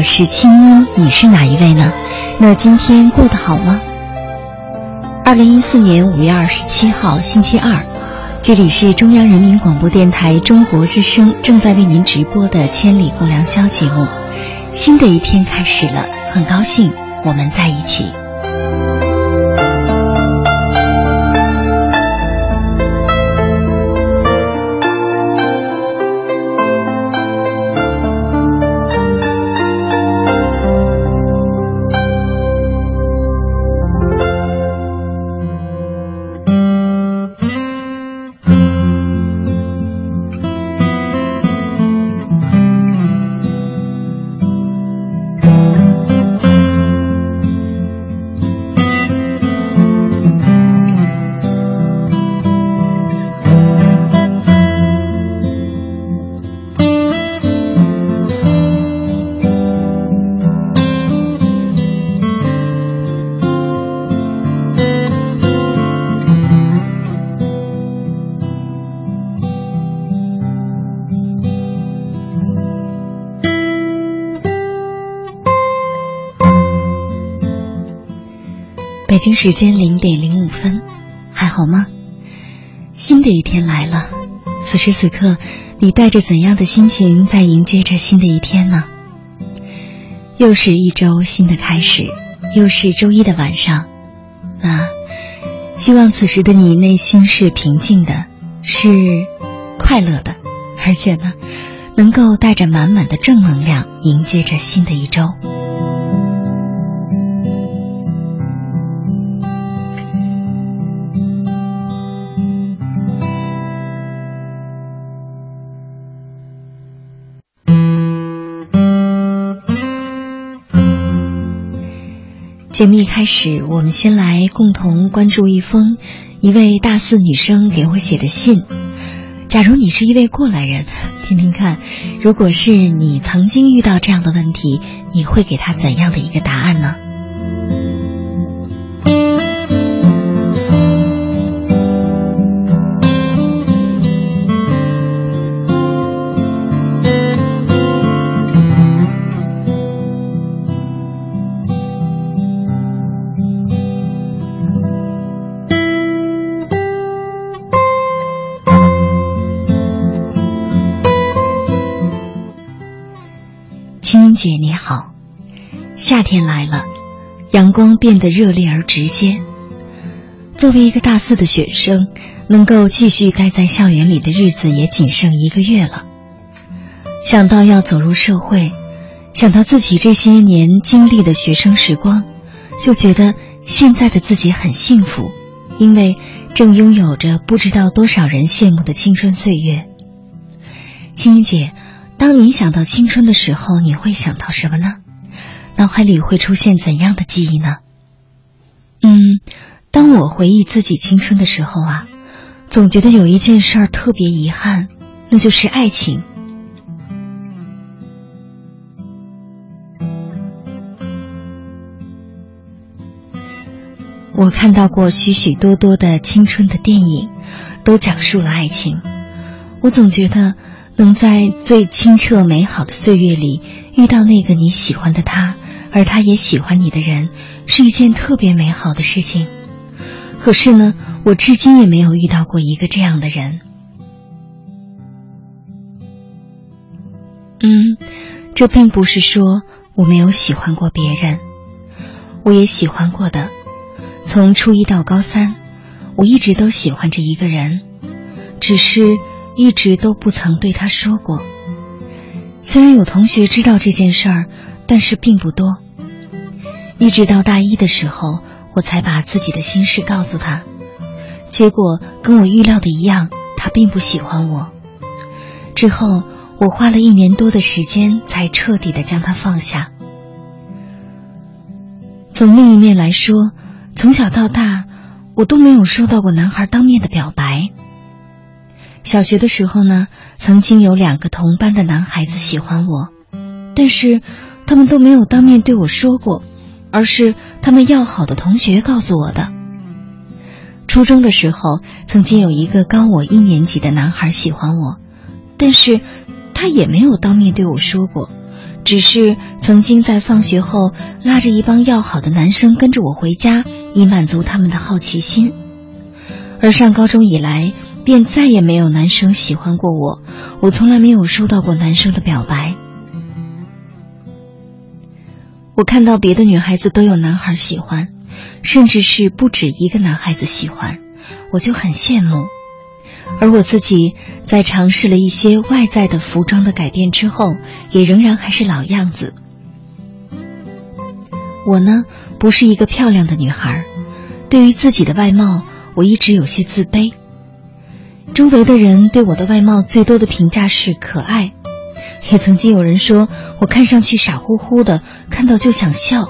我是清音，你是哪一位呢？那今天过得好吗？二零一四年五月二十七号星期二，这里是中央人民广播电台中国之声正在为您直播的《千里共良宵》节目。新的一天开始了，很高兴我们在一起。时间零点零五分，还好吗？新的一天来了，此时此刻，你带着怎样的心情在迎接着新的一天呢？又是一周新的开始，又是周一的晚上，那希望此时的你内心是平静的，是快乐的，而且呢，能够带着满满的正能量迎接着新的一周。节目一开始，我们先来共同关注一封一位大四女生给我写的信。假如你是一位过来人，听听看，如果是你曾经遇到这样的问题，你会给他怎样的一个答案呢？光变得热烈而直接。作为一个大四的学生，能够继续待在校园里的日子也仅剩一个月了。想到要走入社会，想到自己这些年经历的学生时光，就觉得现在的自己很幸福，因为正拥有着不知道多少人羡慕的青春岁月。青音姐。当你想到青春的时候，你会想到什么呢？脑海里会出现怎样的记忆呢？嗯，当我回忆自己青春的时候啊，总觉得有一件事儿特别遗憾，那就是爱情。我看到过许许多多的青春的电影，都讲述了爱情。我总觉得，能在最清澈美好的岁月里遇到那个你喜欢的他，而他也喜欢你的人，是一件特别美好的事情。可是呢，我至今也没有遇到过一个这样的人。嗯，这并不是说我没有喜欢过别人，我也喜欢过的。从初一到高三，我一直都喜欢着一个人，只是一直都不曾对他说过。虽然有同学知道这件事儿，但是并不多。一直到大一的时候，我才把自己的心事告诉他。结果跟我预料的一样，他并不喜欢我。之后。我花了一年多的时间，才彻底的将他放下。从另一面来说，从小到大，我都没有收到过男孩当面的表白。小学的时候呢，曾经有两个同班的男孩子喜欢我，但是他们都没有当面对我说过，而是他们要好的同学告诉我的。初中的时候，曾经有一个高我一年级的男孩喜欢我，但是。他也没有当面对我说过，只是曾经在放学后拉着一帮要好的男生跟着我回家，以满足他们的好奇心。而上高中以来，便再也没有男生喜欢过我，我从来没有收到过男生的表白。我看到别的女孩子都有男孩喜欢，甚至是不止一个男孩子喜欢，我就很羡慕。而我自己在尝试了一些外在的服装的改变之后，也仍然还是老样子。我呢，不是一个漂亮的女孩，对于自己的外貌，我一直有些自卑。周围的人对我的外貌最多的评价是可爱，也曾经有人说我看上去傻乎乎的，看到就想笑。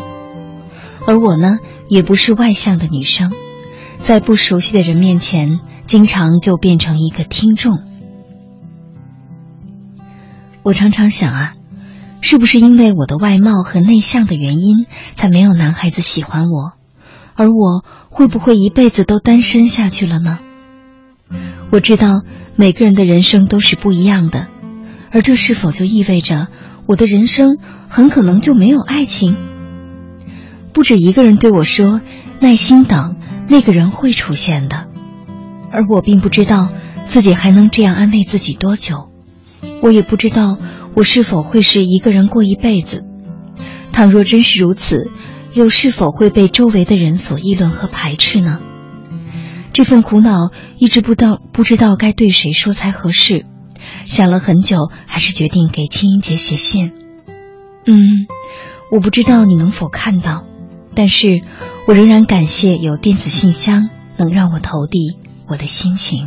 而我呢，也不是外向的女生，在不熟悉的人面前。经常就变成一个听众。我常常想啊，是不是因为我的外貌和内向的原因，才没有男孩子喜欢我？而我会不会一辈子都单身下去了呢？我知道每个人的人生都是不一样的，而这是否就意味着我的人生很可能就没有爱情？不止一个人对我说：“耐心等，那个人会出现的。”而我并不知道自己还能这样安慰自己多久，我也不知道我是否会是一个人过一辈子。倘若真是如此，又是否会被周围的人所议论和排斥呢？这份苦恼一直不到不知道该对谁说才合适，想了很久，还是决定给青音姐写信。嗯，我不知道你能否看到，但是我仍然感谢有电子信箱能让我投递。我的心情。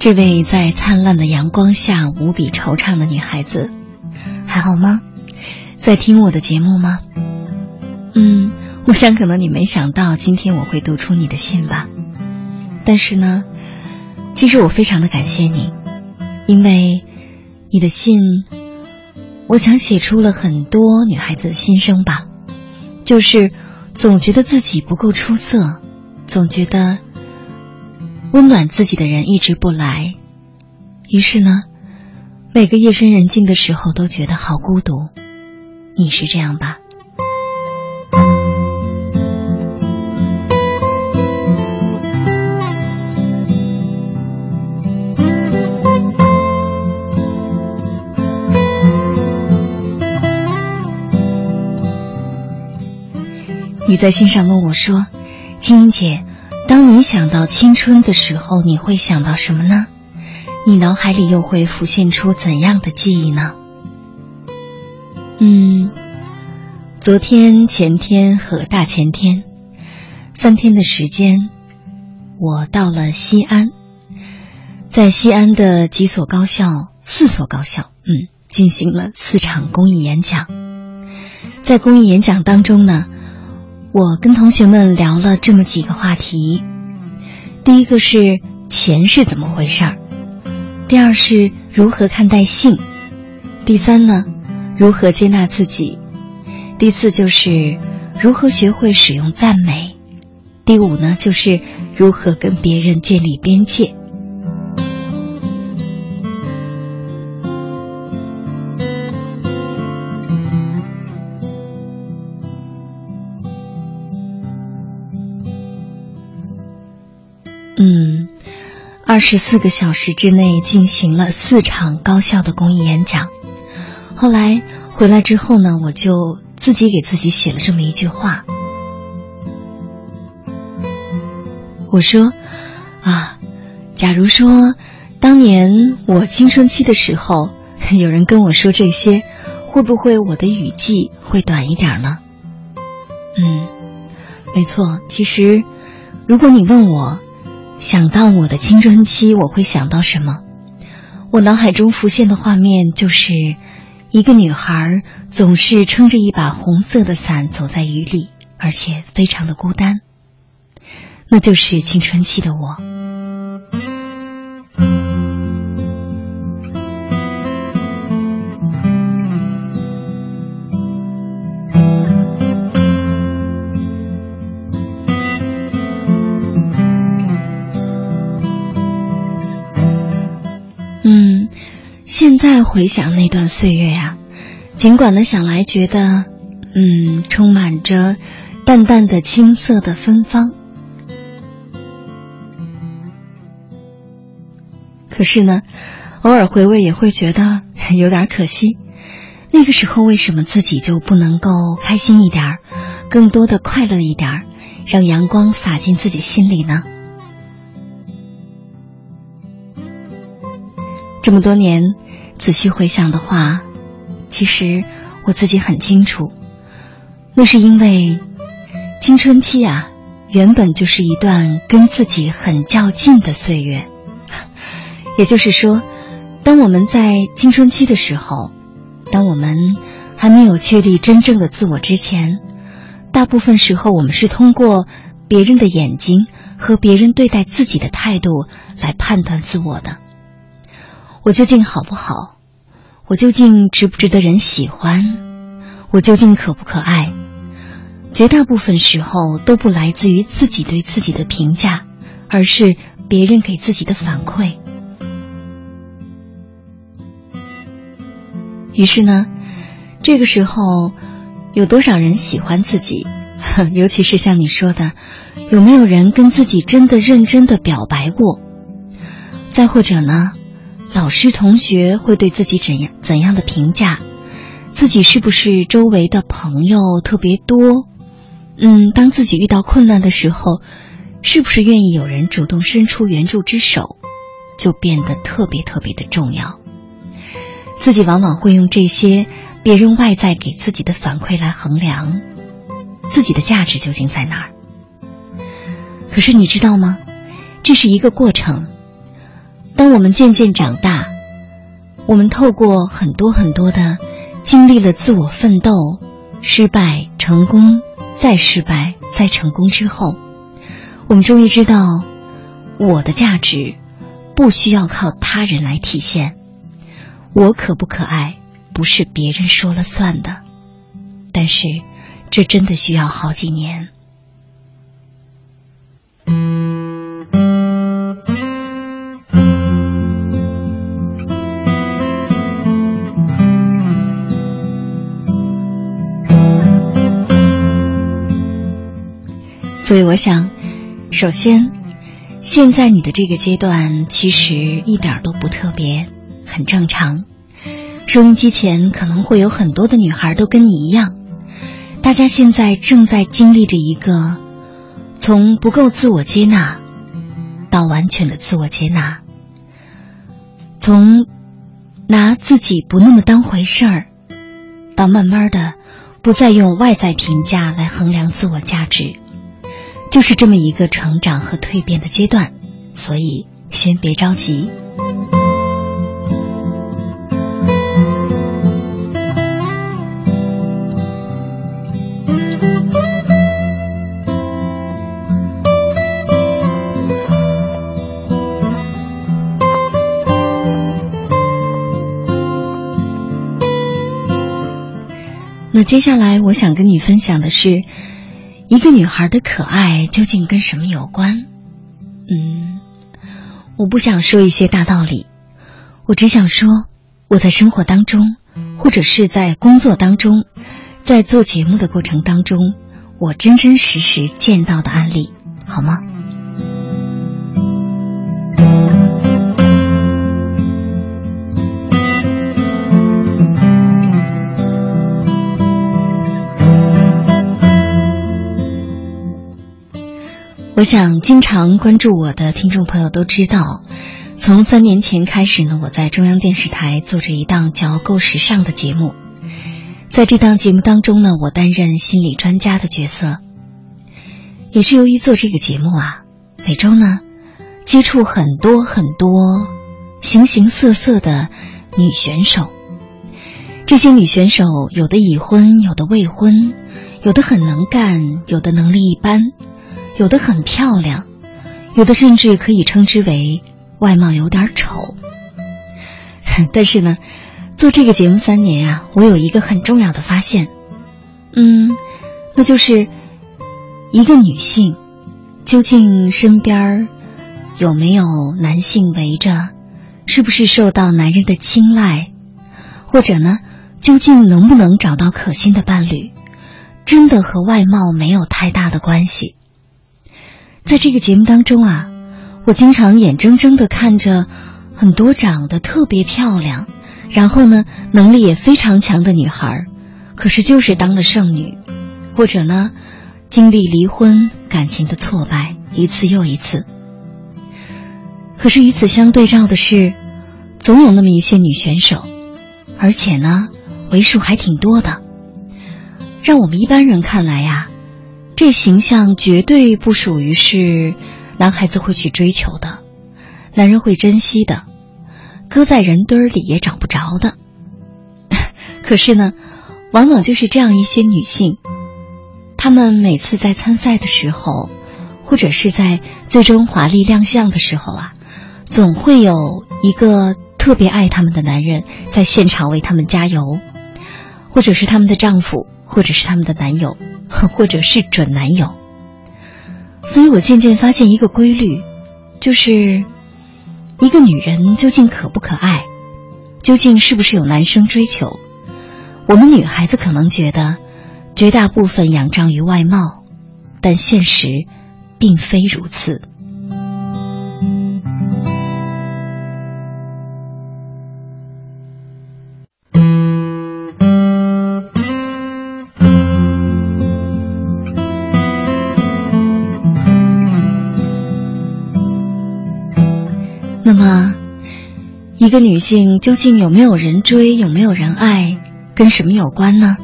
这位在灿烂的阳光下无比惆怅的女孩子，还好吗？在听我的节目吗？嗯，我想可能你没想到今天我会读出你的信吧。但是呢，其实我非常的感谢你，因为你的信，我想写出了很多女孩子的心声吧。就是总觉得自己不够出色，总觉得。温暖自己的人一直不来，于是呢，每个夜深人静的时候都觉得好孤独。你是这样吧？你在信上问我说：“青姐，当你想到青春的时候，你会想到什么呢？你脑海里又会浮现出怎样的记忆呢？嗯，昨天、前天和大前天，三天的时间，我到了西安，在西安的几所高校，四所高校，嗯，进行了四场公益演讲。在公益演讲当中呢，我跟同学们聊了这么几个话题。第一个是钱是怎么回事儿，第二是如何看待性，第三呢？如何接纳自己？第四就是如何学会使用赞美。第五呢，就是如何跟别人建立边界。二十四个小时之内进行了四场高效的公益演讲。后来回来之后呢，我就自己给自己写了这么一句话。我说：“啊，假如说当年我青春期的时候，有人跟我说这些，会不会我的雨季会短一点呢？”嗯，没错。其实，如果你问我，想到我的青春期，我会想到什么？我脑海中浮现的画面就是。一个女孩总是撑着一把红色的伞走在雨里，而且非常的孤单。那就是青春期的我。现在回想那段岁月呀，尽管呢想来觉得，嗯，充满着淡淡的青涩的芬芳，可是呢，偶尔回味也会觉得 有点可惜。那个时候为什么自己就不能够开心一点更多的快乐一点让阳光洒进自己心里呢？这么多年。仔细回想的话，其实我自己很清楚，那是因为青春期啊，原本就是一段跟自己很较劲的岁月。也就是说，当我们在青春期的时候，当我们还没有确立真正的自我之前，大部分时候我们是通过别人的眼睛和别人对待自己的态度来判断自我的。我究竟好不好？我究竟值不值得人喜欢？我究竟可不可爱？绝大部分时候都不来自于自己对自己的评价，而是别人给自己的反馈。于是呢，这个时候有多少人喜欢自己？尤其是像你说的，有没有人跟自己真的认真的表白过？再或者呢？老师、同学会对自己怎样怎样的评价？自己是不是周围的朋友特别多？嗯，当自己遇到困难的时候，是不是愿意有人主动伸出援助之手，就变得特别特别的重要。自己往往会用这些别人外在给自己的反馈来衡量自己的价值究竟在哪儿。可是你知道吗？这是一个过程。当我们渐渐长大，我们透过很多很多的经历了自我奋斗、失败、成功、再失败、再成功之后，我们终于知道，我的价值不需要靠他人来体现。我可不可爱，不是别人说了算的。但是，这真的需要好几年。以我想，首先，现在你的这个阶段其实一点都不特别，很正常。收音机前可能会有很多的女孩都跟你一样，大家现在正在经历着一个从不够自我接纳到完全的自我接纳，从拿自己不那么当回事儿，到慢慢的不再用外在评价来衡量自我价值，就是这么一个成长和蜕变的阶段。所以，先别着急。那接下来我想跟你分享的是，一个女孩的可爱究竟跟什么有关？嗯，我不想说一些大道理，我只想说我在生活当中，或者是在工作当中，在做节目的过程当中，我真真实实见到的案例，好吗？我想，经常关注我的听众朋友都知道，从三年前开始呢，我在中央电视台做着一档叫《够时尚》的节目。在这档节目当中呢，我担任心理专家的角色。也是由于做这个节目啊，每周呢，接触很多很多形形色色的女选手。这些女选手有的已婚，有的未婚，有的很能干，有的能力一般。有的很漂亮，有的甚至可以称之为外貌有点丑。但是呢，做这个节目三年啊，我有一个很重要的发现，嗯，那就是一个女性究竟身边有没有男性围着，是不是受到男人的青睐，或者呢，究竟能不能找到可心的伴侣，真的和外貌没有太大的关系。在这个节目当中啊，我经常眼睁睁的看着很多长得特别漂亮，然后呢能力也非常强的女孩，可是就是当了剩女，或者呢经历离婚、感情的挫败一次又一次。可是与此相对照的是，总有那么一些女选手，而且呢为数还挺多的，让我们一般人看来呀。这形象绝对不属于是男孩子会去追求的，男人会珍惜的，搁在人堆里也找不着的。可是呢，往往就是这样一些女性，她们每次在参赛的时候，或者是在最终华丽亮相的时候啊，总会有一个特别爱她们的男人在现场为她们加油，或者是他们的丈夫，或者是他们的男友。或者是准男友，所以我渐渐发现一个规律，就是一个女人究竟可不可爱，究竟是不是有男生追求，我们女孩子可能觉得绝大部分仰仗于外貌，但现实并非如此。一个女性究竟有没有人追，有没有人爱，跟什么有关呢？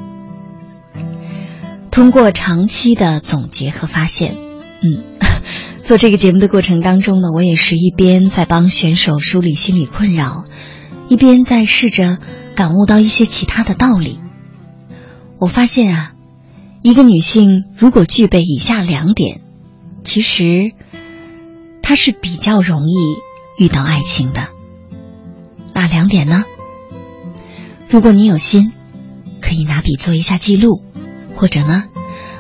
通过长期的总结和发现，嗯，做这个节目的过程当中呢，我也是一边在帮选手梳理心理困扰，一边在试着感悟到一些其他的道理。我发现啊，一个女性如果具备以下两点，其实她是比较容易遇到爱情的。哪两点呢？如果你有心，可以拿笔做一下记录，或者呢，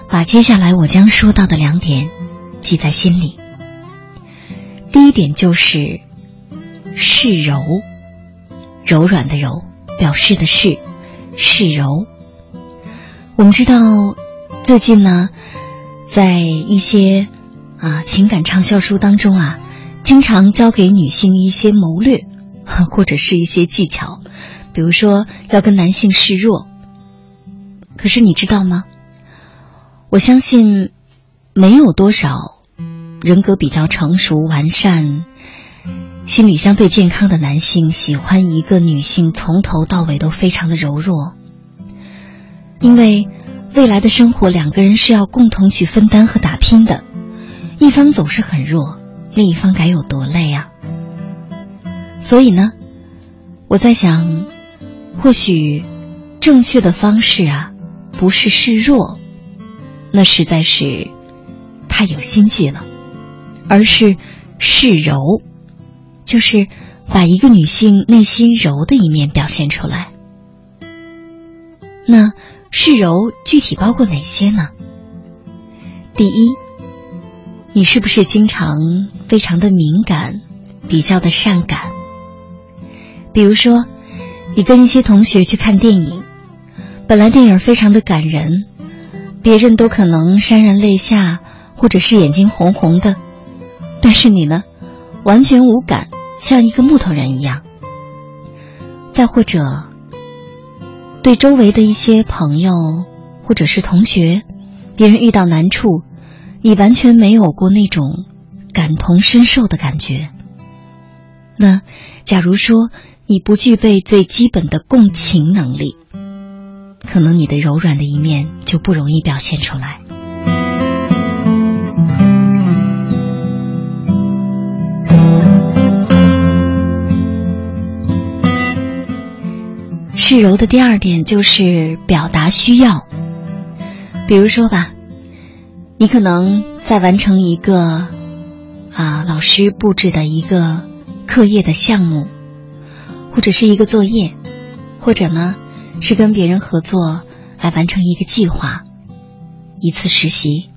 把接下来我将说到的两点记在心里。第一点就是示柔，柔软的柔，表示的是示柔。我们知道，最近呢，在一些啊情感畅销书当中啊，经常教给女性一些谋略。或者是一些技巧，比如说要跟男性示弱。可是你知道吗？我相信没有多少人格比较成熟完善、心理相对健康的男性喜欢一个女性从头到尾都非常的柔弱，因为未来的生活两个人是要共同去分担和打拼的，一方总是很弱，另一方该有多累啊！所以呢，我在想，或许正确的方式啊，不是示弱，那实在是太有心计了，而是示柔，就是把一个女性内心柔的一面表现出来。那示柔具体包括哪些呢？第一，你是不是经常非常的敏感，比较的善感？比如说，你跟一些同学去看电影，本来电影非常的感人，别人都可能潸然泪下，或者是眼睛红红的，但是你呢，完全无感，像一个木头人一样。再或者，对周围的一些朋友或者是同学，别人遇到难处，你完全没有过那种感同身受的感觉。那假如说。你不具备最基本的共情能力，可能你的柔软的一面就不容易表现出来。示柔的第二点就是表达需要，比如说吧，你可能在完成一个啊老师布置的一个课业的项目。或者是一个作业，或者呢是跟别人合作来完成一个计划，一次实习。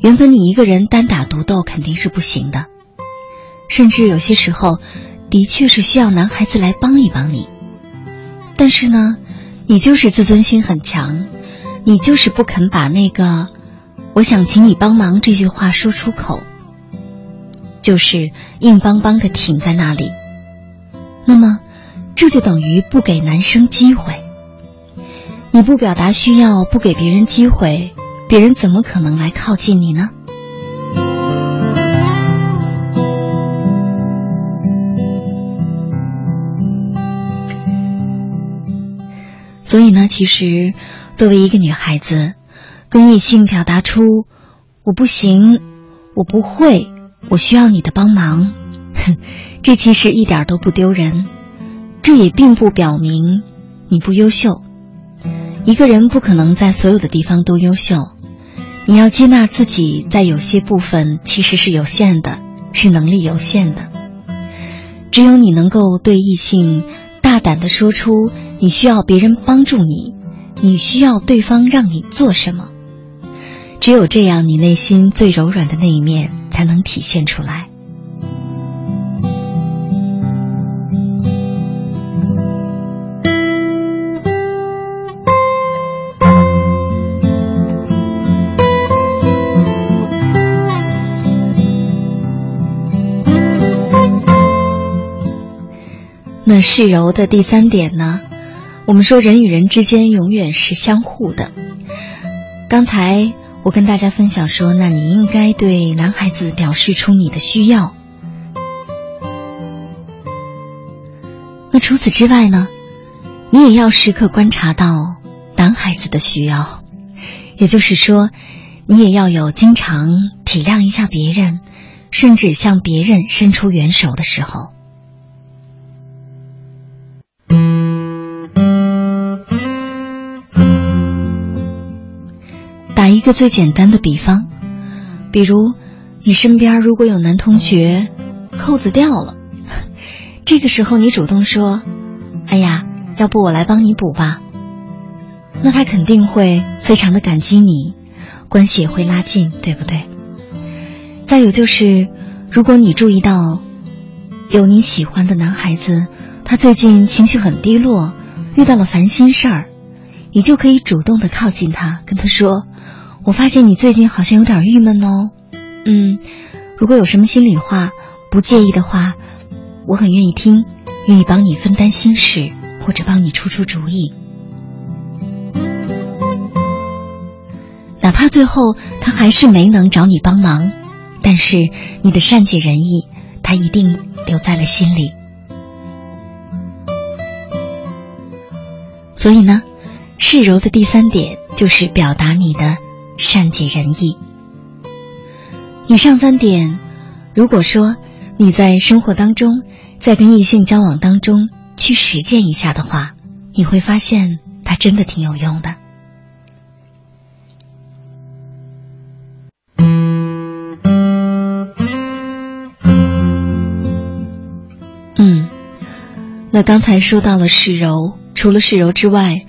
原本你一个人单打独斗肯定是不行的，甚至有些时候的确是需要男孩子来帮一帮你。但是呢，你就是自尊心很强，你就是不肯把那个“我想请你帮忙”这句话说出口，就是硬邦邦的挺在那里。那么，这就等于不给男生机会。你不表达需要，不给别人机会，别人怎么可能来靠近你呢？所以呢，其实作为一个女孩子，跟异性表达出“我不行，我不会，我需要你的帮忙”，哼。这其实一点都不丢人，这也并不表明你不优秀。一个人不可能在所有的地方都优秀，你要接纳自己在有些部分其实是有限的，是能力有限的。只有你能够对异性大胆的说出你需要别人帮助你，你需要对方让你做什么，只有这样，你内心最柔软的那一面才能体现出来。那示柔的第三点呢？我们说人与人之间永远是相互的。刚才我跟大家分享说，那你应该对男孩子表示出你的需要。那除此之外呢，你也要时刻观察到男孩子的需要，也就是说，你也要有经常体谅一下别人，甚至向别人伸出援手的时候。一个最简单的比方，比如你身边如果有男同学扣子掉了，这个时候你主动说：“哎呀，要不我来帮你补吧。”那他肯定会非常的感激你，关系也会拉近，对不对？再有就是，如果你注意到有你喜欢的男孩子，他最近情绪很低落，遇到了烦心事儿，你就可以主动的靠近他，跟他说。我发现你最近好像有点郁闷哦，嗯，如果有什么心里话，不介意的话，我很愿意听，愿意帮你分担心事，或者帮你出出主意。哪怕最后他还是没能找你帮忙，但是你的善解人意，他一定留在了心里。所以呢，示柔的第三点就是表达你的善解人意。以上三点，如果说你在生活当中，在跟异性交往当中去实践一下的话，你会发现它真的挺有用的。嗯，那刚才说到了示柔。除了示柔之外，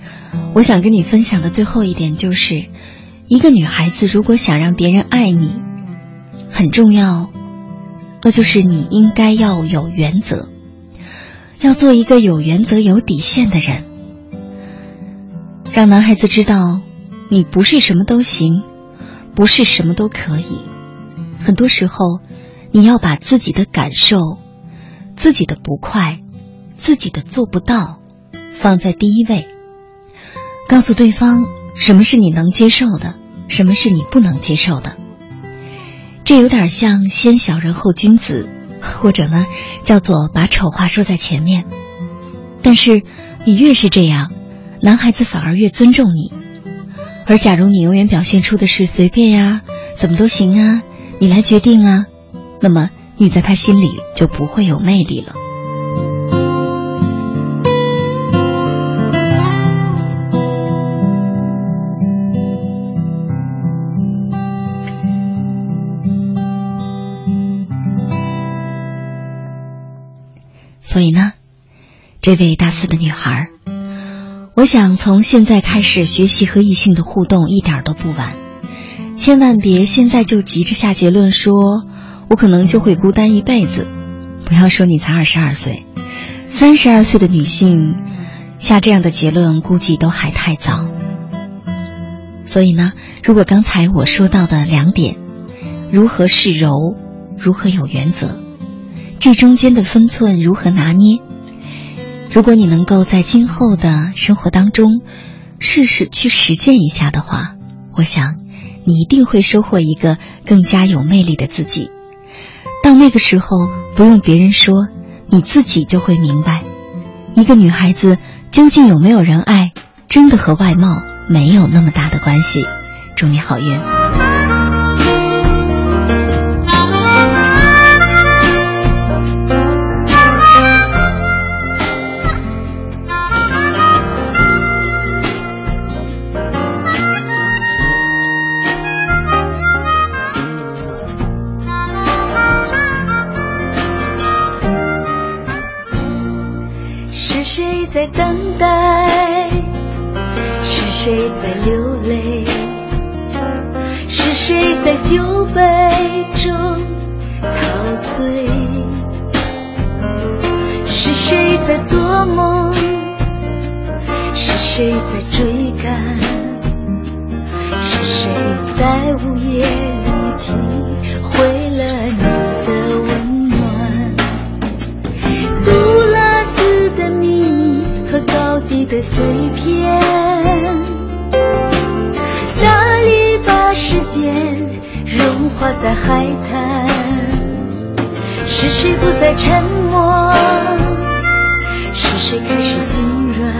我想跟你分享的最后一点就是，一个女孩子如果想让别人爱你，很重要，那就是你应该要有原则，要做一个有原则、有底线的人，让男孩子知道你不是什么都行，不是什么都可以。很多时候，你要把自己的感受、自己的不快、自己的做不到。放在第一位，告诉对方什么是你能接受的，什么是你不能接受的。这有点像先小人后君子，或者呢，叫做把丑话说在前面。但是你越是这样，男孩子反而越尊重你。而假如你永远表现出的是随便呀，怎么都行啊，你来决定啊，那么你在他心里就不会有魅力了。所以呢，这位大四的女孩，我想从现在开始学习和异性的互动一点都不晚，千万别现在就急着下结论，说我可能就会孤单一辈子。不要说你才二十二岁，三十二岁的女性下这样的结论，估计都还太早。所以呢，如果刚才我说到的两点，如何示柔，如何有原则。这中间的分寸如何拿捏？如果你能够在今后的生活当中试试去实践一下的话，我想你一定会收获一个更加有魅力的自己。到那个时候，不用别人说，你自己就会明白，一个女孩子究竟有没有人爱，真的和外貌没有那么大的关系。祝你好运。在等待，是谁在流泪？是谁在酒杯中陶醉？是谁在做梦？是谁在追赶？是谁在午夜里听在海滩，是谁不再沉默？是谁开始心软？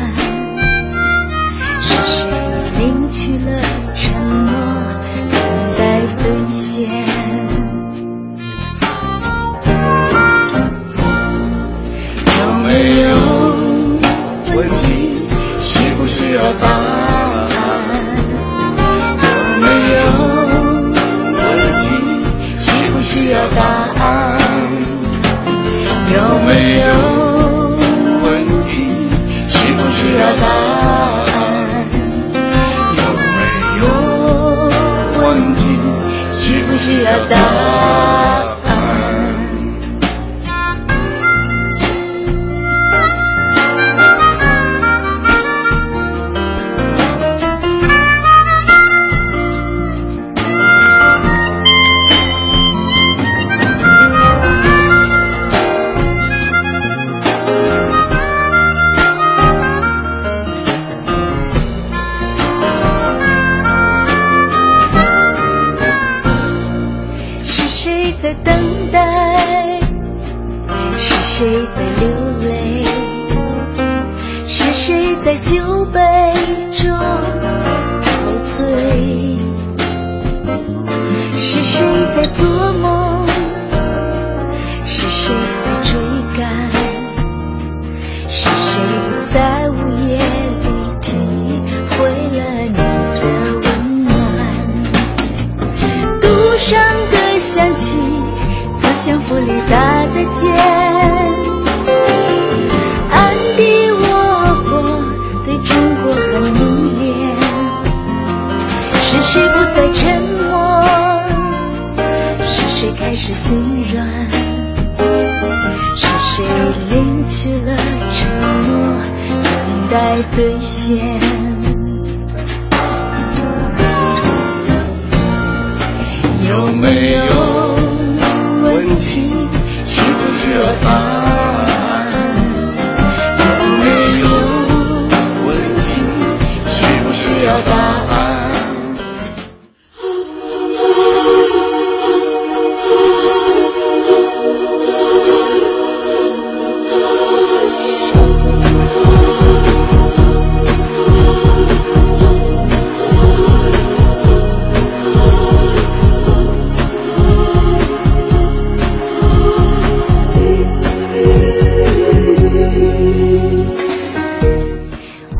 是谁领取了承诺，等待兑现？有没有问题？需不需要帮？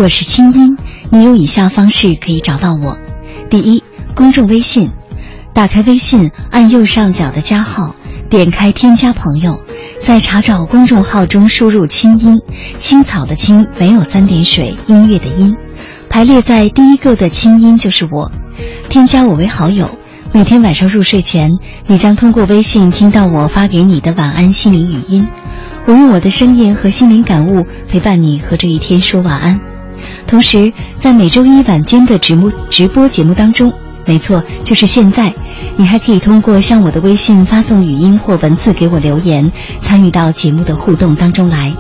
我是清音，你有以下方式可以找到我：第一，公众微信，打开微信，按右上角的加号，点开添加朋友，在查找公众号中输入“清音”，青草的青没有三点水，音乐的音，排列在第一个的清音就是我，添加我为好友。每天晚上入睡前，你将通过微信听到我发给你的晚安心灵语音，我用我的声音和心灵感悟陪伴你和这一天说晚安。同时，在每周一晚间的直播直播节目当中，没错，就是现在，你还可以通过向我的微信发送语音或文字给我留言，参与到节目的互动当中来。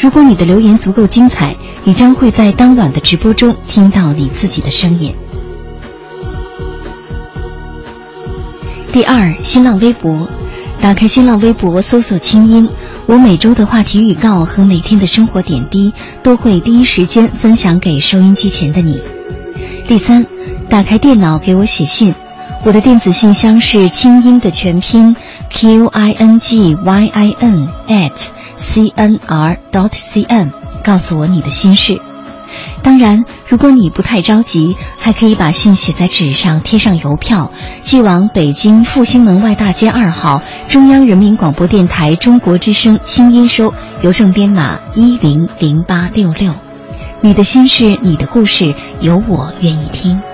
如果你的留言足够精彩，你将会在当晚的直播中听到你自己的声音。第二，新浪微博，打开新浪微博搜索“清音”。我每周的话题预告和每天的生活点滴都会第一时间分享给收音机前的你。第三，打开电脑给我写信，我的电子信箱是清音的全拼 q i n g y i n at c n r dot c n，告诉我你的心事。当然，如果你不太着急，还可以把信写在纸上，贴上邮票，寄往北京复兴门外大街二号中央人民广播电台中国之声新音收，邮政编码一零零八六六。你的心事，你的故事，有我愿意听。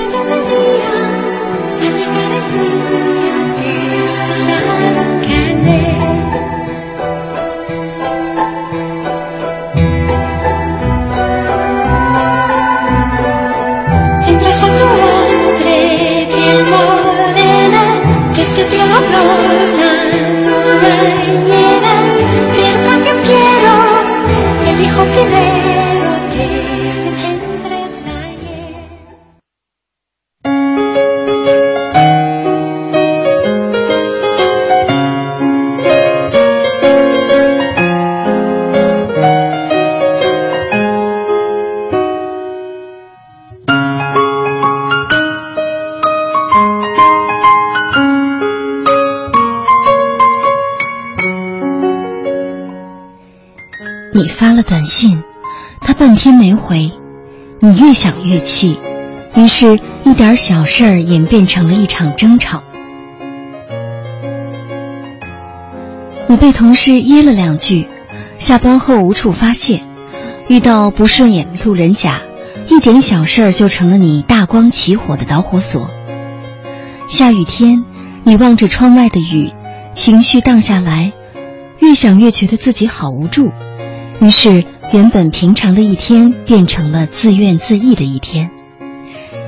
于是，一点小事儿演变成了一场争吵。你被同事噎了两句，下班后无处发泄，遇到不顺眼的路人甲，一点小事儿就成了你大光起火的导火索。下雨天，你望着窗外的雨，情绪荡下来，越想越觉得自己好无助。于是，原本平常的一天变成了自怨自艾的一天。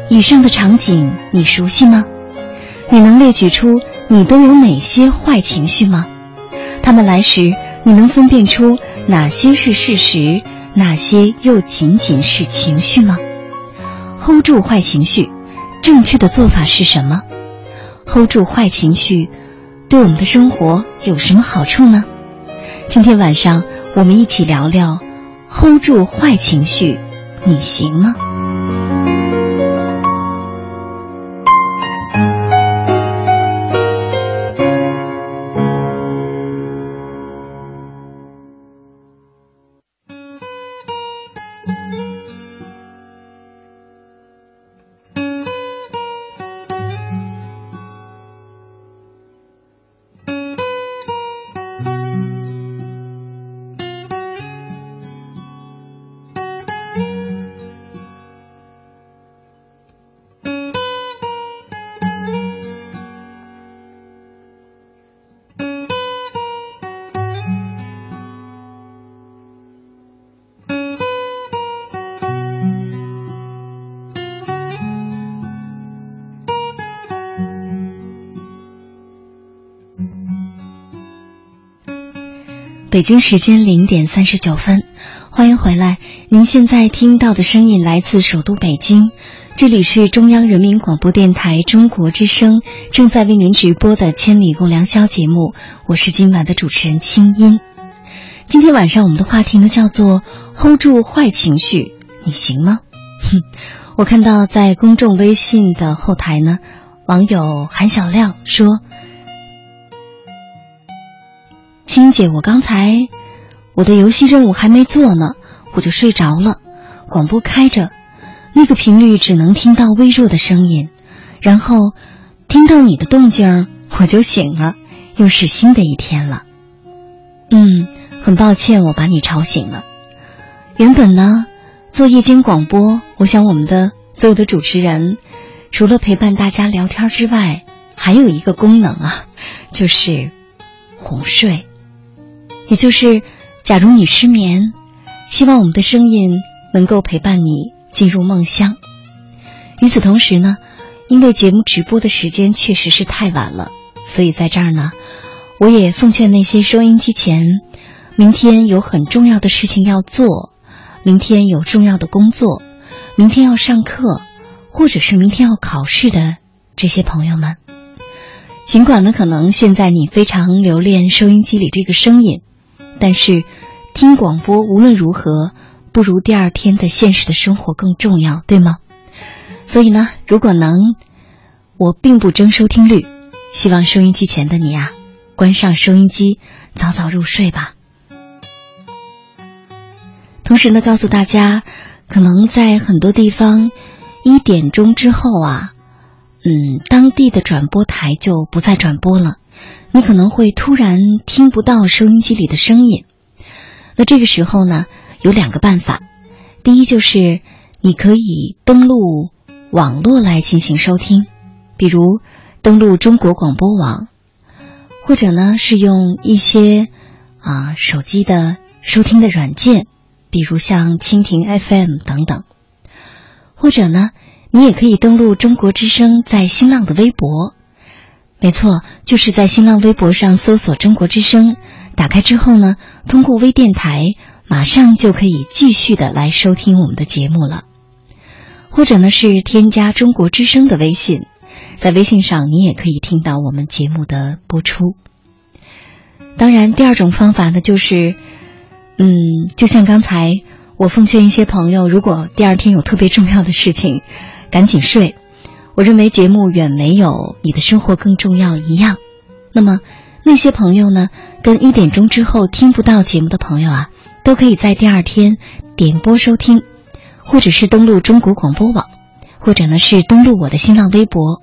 以上的场景你熟悉吗？你能列举出你都有哪些坏情绪吗？他们来时你能分辨出哪些是事实，哪些又仅仅是情绪吗？hold 住坏情绪，正确的做法是什么？hold 住坏情绪，对我们的生活有什么好处呢？今天晚上我们一起聊聊 hold 住坏情绪，你行吗？北京时间零点三十九分，欢迎回来。您现在听到的声音来自首都北京，这里是中央人民广播电台中国之声正在为您直播的《千里共良宵》节目。我是今晚的主持人清音。今天晚上我们的话题呢叫做 “hold 住坏情绪，你行吗？”哼，我看到在公众微信的后台呢，网友韩小亮说。青姐，我刚才我的游戏任务还没做呢，我就睡着了。广播开着，那个频率只能听到微弱的声音，然后听到你的动静我就醒了。又是新的一天了。嗯，很抱歉我把你吵醒了。原本呢，做夜间广播，我想我们的所有的主持人，除了陪伴大家聊天之外，还有一个功能啊，就是哄睡。也就是，假如你失眠，希望我们的声音能够陪伴你进入梦乡。与此同时呢，因为节目直播的时间确实是太晚了，所以在这儿呢，我也奉劝那些收音机前，明天有很重要的事情要做，明天有重要的工作，明天要上课，或者是明天要考试的这些朋友们，尽管呢，可能现在你非常留恋收音机里这个声音。但是，听广播无论如何不如第二天的现实的生活更重要，对吗？所以呢，如果能，我并不争收听率，希望收音机前的你啊，关上收音机，早早入睡吧。同时呢，告诉大家，可能在很多地方，一点钟之后啊，嗯，当地的转播台就不再转播了。你可能会突然听不到收音机里的声音，那这个时候呢，有两个办法。第一就是你可以登录网络来进行收听，比如登录中国广播网，或者呢是用一些啊手机的收听的软件，比如像蜻蜓 FM 等等，或者呢你也可以登录中国之声在新浪的微博。没错，就是在新浪微博上搜索“中国之声”，打开之后呢，通过微电台，马上就可以继续的来收听我们的节目了。或者呢，是添加“中国之声”的微信，在微信上你也可以听到我们节目的播出。当然，第二种方法呢，就是，嗯，就像刚才我奉劝一些朋友，如果第二天有特别重要的事情，赶紧睡。我认为节目远没有你的生活更重要一样。那么，那些朋友呢？跟一点钟之后听不到节目的朋友啊，都可以在第二天点播收听，或者是登录中国广播网，或者呢是登录我的新浪微博。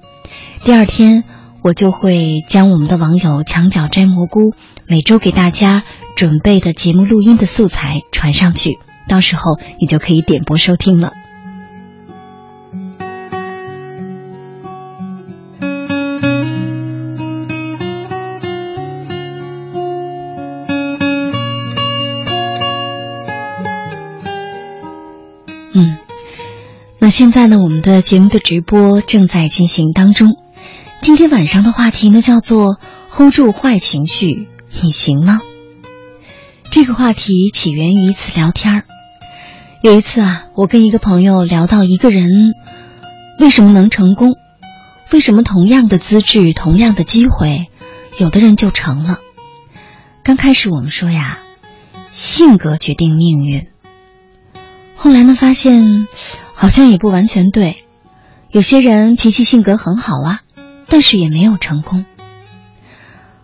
第二天我就会将我们的网友墙角摘蘑菇每周给大家准备的节目录音的素材传上去，到时候你就可以点播收听了。现在呢，我们的节目的直播正在进行当中。今天晚上的话题呢，叫做 “hold 住坏情绪，你行吗？”这个话题起源于一次聊天儿。有一次啊，我跟一个朋友聊到一个人为什么能成功，为什么同样的资质、同样的机会，有的人就成了。刚开始我们说呀，性格决定命运。后来呢，发现好像也不完全对。有些人脾气性格很好啊，但是也没有成功。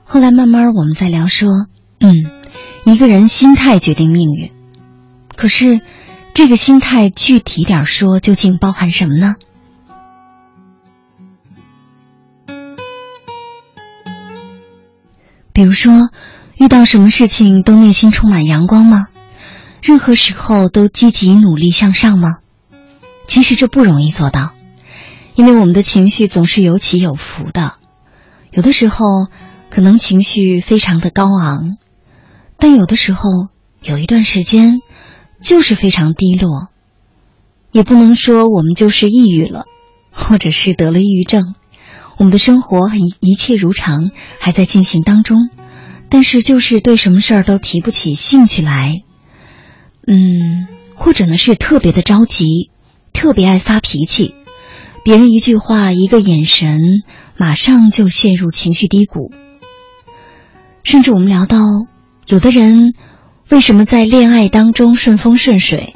后来慢慢我们在聊说，嗯，一个人心态决定命运。可是。这个心态具体点说，究竟包含什么呢？比如说，遇到什么事情都内心充满阳光吗？任何时候都积极努力向上吗？其实这不容易做到，因为我们的情绪总是有起有伏的。有的时候可能情绪非常的高昂，但有的时候有一段时间。就是非常低落，也不能说我们就是抑郁了，或者是得了抑郁症。我们的生活一一切如常，还在进行当中，但是就是对什么事儿都提不起兴趣来。嗯，或者呢是特别的着急，特别爱发脾气，别人一句话、一个眼神，马上就陷入情绪低谷。甚至我们聊到，有的人。为什么在恋爱当中顺风顺水，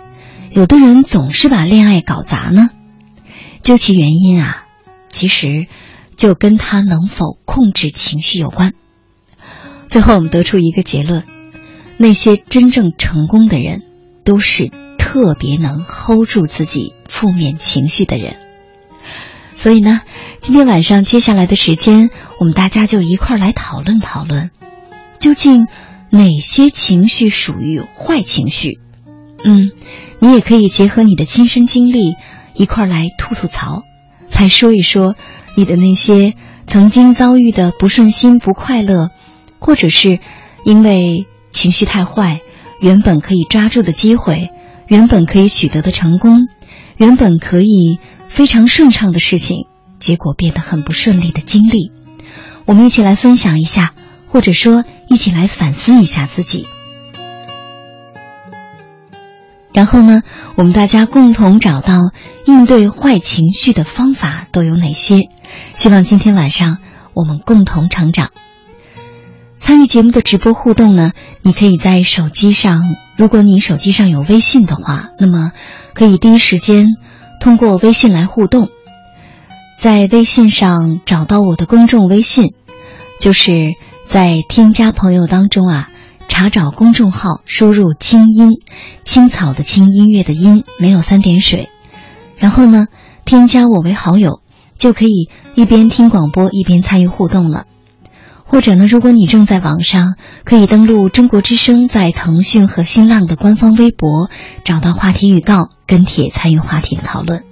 有的人总是把恋爱搞砸呢？究其原因啊，其实就跟他能否控制情绪有关。最后我们得出一个结论：那些真正成功的人，都是特别能 hold 住自己负面情绪的人。所以呢，今天晚上接下来的时间，我们大家就一块儿来讨论讨论，究竟。哪些情绪属于坏情绪？嗯，你也可以结合你的亲身经历一块来吐吐槽，来说一说你的那些曾经遭遇的不顺心、不快乐，或者是因为情绪太坏，原本可以抓住的机会，原本可以取得的成功，原本可以非常顺畅的事情，结果变得很不顺利的经历。我们一起来分享一下。或者说，一起来反思一下自己，然后呢，我们大家共同找到应对坏情绪的方法都有哪些？希望今天晚上我们共同成长。参与节目的直播互动呢，你可以在手机上，如果你手机上有微信的话，那么可以第一时间通过微信来互动，在微信上找到我的公众微信，就是。在添加朋友当中啊，查找公众号，输入“清音青草”的青音乐的音，没有三点水。然后呢，添加我为好友，就可以一边听广播一边参与互动了。或者呢，如果你正在网上，可以登录中国之声在腾讯和新浪的官方微博，找到话题预告，跟帖参与话题的讨论。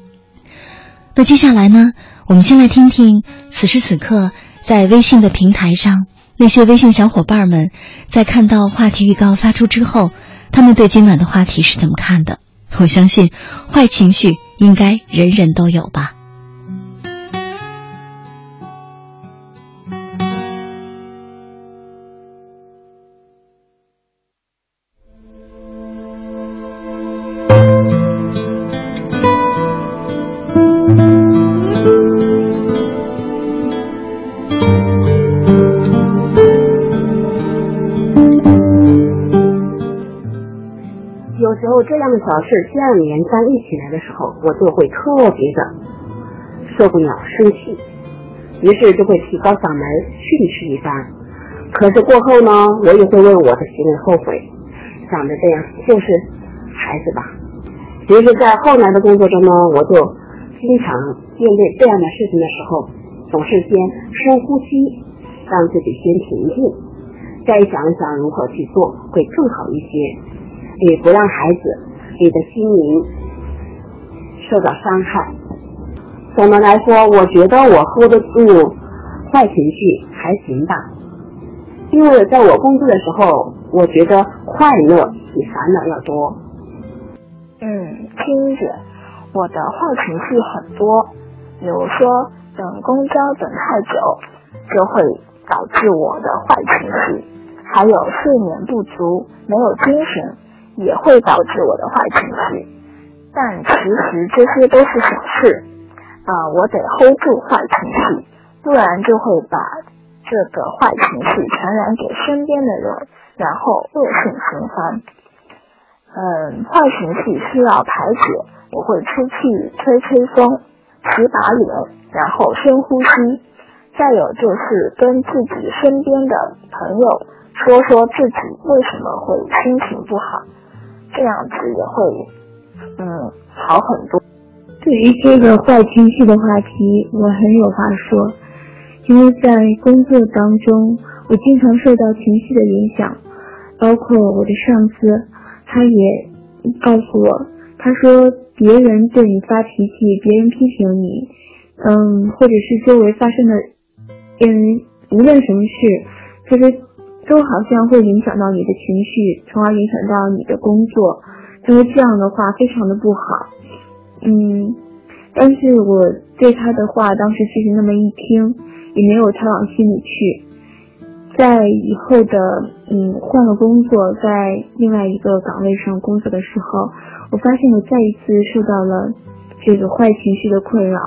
那接下来呢，我们先来听听此时此刻在微信的平台上。那些微信小伙伴们，在看到话题预告发出之后，他们对今晚的话题是怎么看的？我相信，坏情绪应该人人都有吧。样的小事接二连三一起来的时候，我就会特别的受不了、生气，于是就会提高嗓门训斥一番。可是过后呢，我也会为我的行为后悔，想着这样就是孩子吧。于是，在后来的工作中呢，我就经常面对这样的事情的时候，总是先深呼吸，让自己先平静，再想一想如何去做会更好一些。也不让孩子你的心灵受到伤害。总的来说，我觉得我 hold 得住坏情绪还行吧。因为在我工作的时候，我觉得快乐比烦恼要多。嗯，青姐，我的坏情绪很多，比如说等公交等太久，就会导致我的坏情绪。还有睡眠不足、没有精神，也会导致我的坏情绪。但其实这些都是小事，啊，我得 hold 住坏情绪，不然就会把这个坏情绪传染给身边的人，然后恶性循环。嗯，坏情绪需要排解，我会出去吹吹风，洗把脸，然后深呼吸。再有就是跟自己身边的朋友说说自己为什么会心情不好，这样子也会。嗯，好很多。对于这个坏情绪的话题，我很有话说，因为在工作当中，我经常受到情绪的影响，包括我的上司，他也告诉我，他说别人对你发脾气，别人批评你，嗯，或者是周围发生的，嗯，无论什么事，这个都好像会影响到你的情绪，从而影响到你的工作。因为这样的话非常的不好，嗯，但是我对他的话当时其实那么一听，也没有太往心里去。在以后的嗯换了工作，在另外一个岗位上工作的时候，我发现我再一次受到了这个坏情绪的困扰。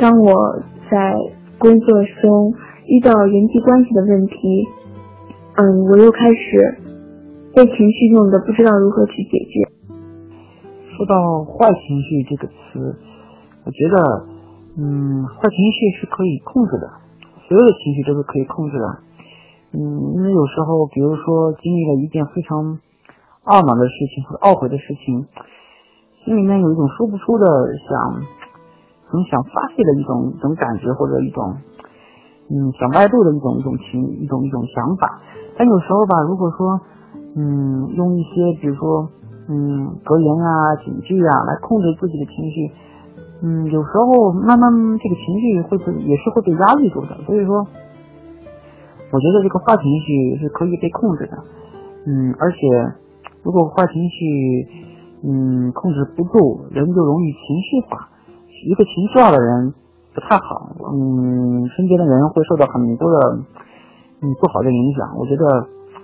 当我在工作中遇到人际关系的问题，嗯，我又开始。被情绪弄得不知道如何去解决。说到坏情绪这个词，我觉得，嗯，坏情绪是可以控制的，所有的情绪都是可以控制的。嗯，因为有时候，比如说经历了一件非常懊恼的事情或者懊悔的事情，心里面有一种说不出的想，很想发泄的一种一种感觉或者一种，嗯，想外露的一种一种情一种一种想法。但有时候吧，如果说嗯，用一些比如说，嗯，格言啊、警句啊来控制自己的情绪，嗯，有时候慢慢这个情绪会被也是会被压抑住的。所以说，我觉得这个坏情绪是可以被控制的。嗯，而且如果坏情绪，嗯，控制不住，人就容易情绪化。一个情绪化的人不太好，嗯，身边的人会受到很多的嗯不好的影响。我觉得。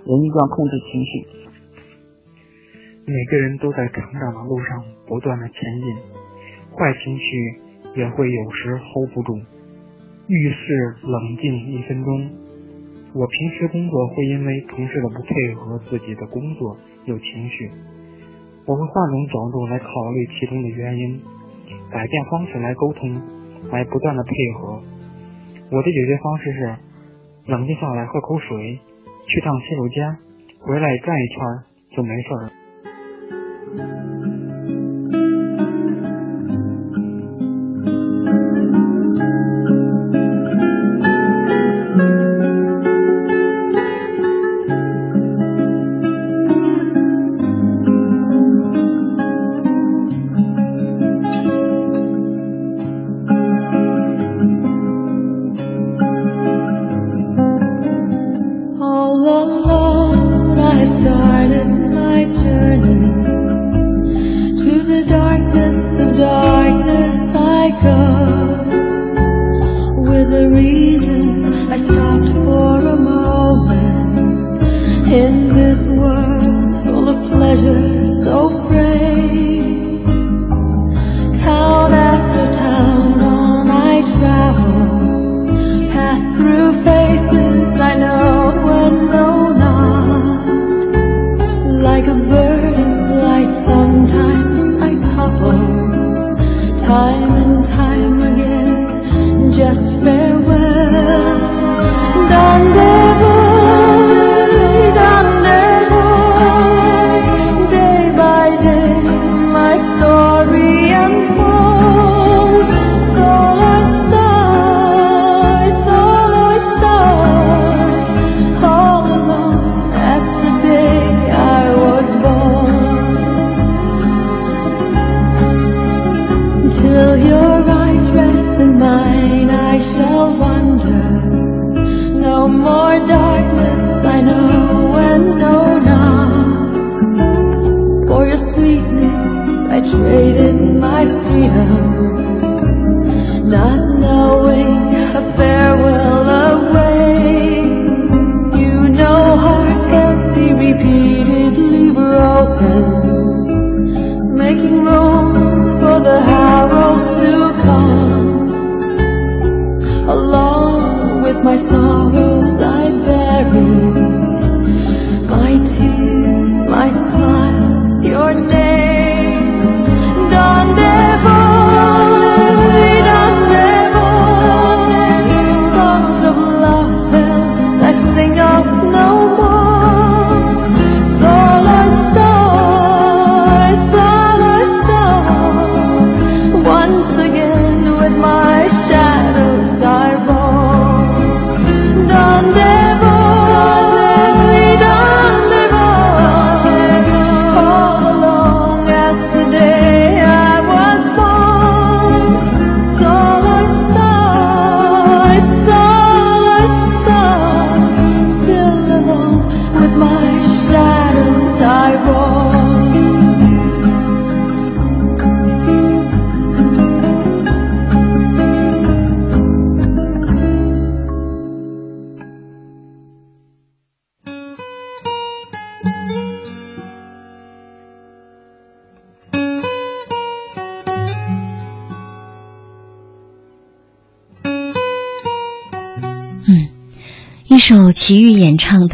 人一定要控制情绪。每个人都在成长的路上不断的前进，坏情绪也会有时 hold 不住。遇事冷静一分钟。我平时工作会因为同事的不配合自己的工作有情绪，我会换种角度来考虑其中的原因，改变方式来沟通，来不断的配合。我的解决方式是冷静下来，喝口水。去趟洗手间，回来转一圈就没事了。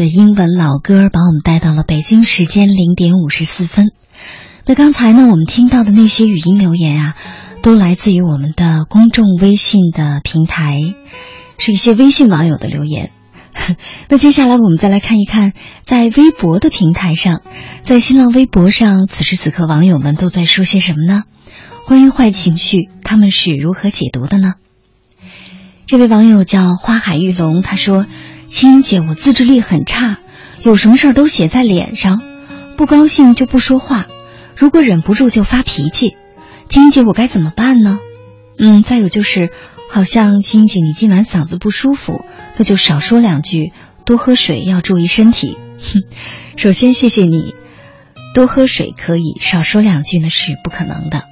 的英文老歌，把我们带到了北京时间零点五十四分。那刚才呢，我们听到的那些语音留言啊，都来自于我们的公众微信的平台，是一些微信网友的留言。那接下来我们再来看一看，在微博的平台上，在新浪微博上，此时此刻网友们都在说些什么呢？关于坏情绪，他们是如何解读的呢？这位网友叫花海玉龙，他说：“青姐，我自制力很差，有什么事儿都写在脸上，不高兴就不说话，如果忍不住就发脾气。青姐，我该怎么办呢？嗯，再有就是，好像青姐你今晚嗓子不舒服，那就少说两句，多喝水，要注意身体。哼，首先谢谢你，多喝水可以，少说两句呢是不可能的。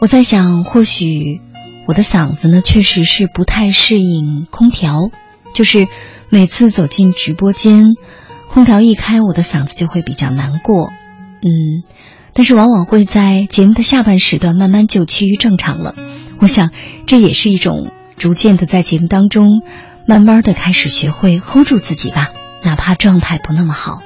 我在想，或许。”我的嗓子呢，确实是不太适应空调，就是每次走进直播间，空调一开，我的嗓子就会比较难过。嗯，但是往往会在节目的下半时段慢慢就趋于正常了。我想这也是一种逐渐的在节目当中，慢慢的开始学会 hold 住自己吧，哪怕状态不那么好。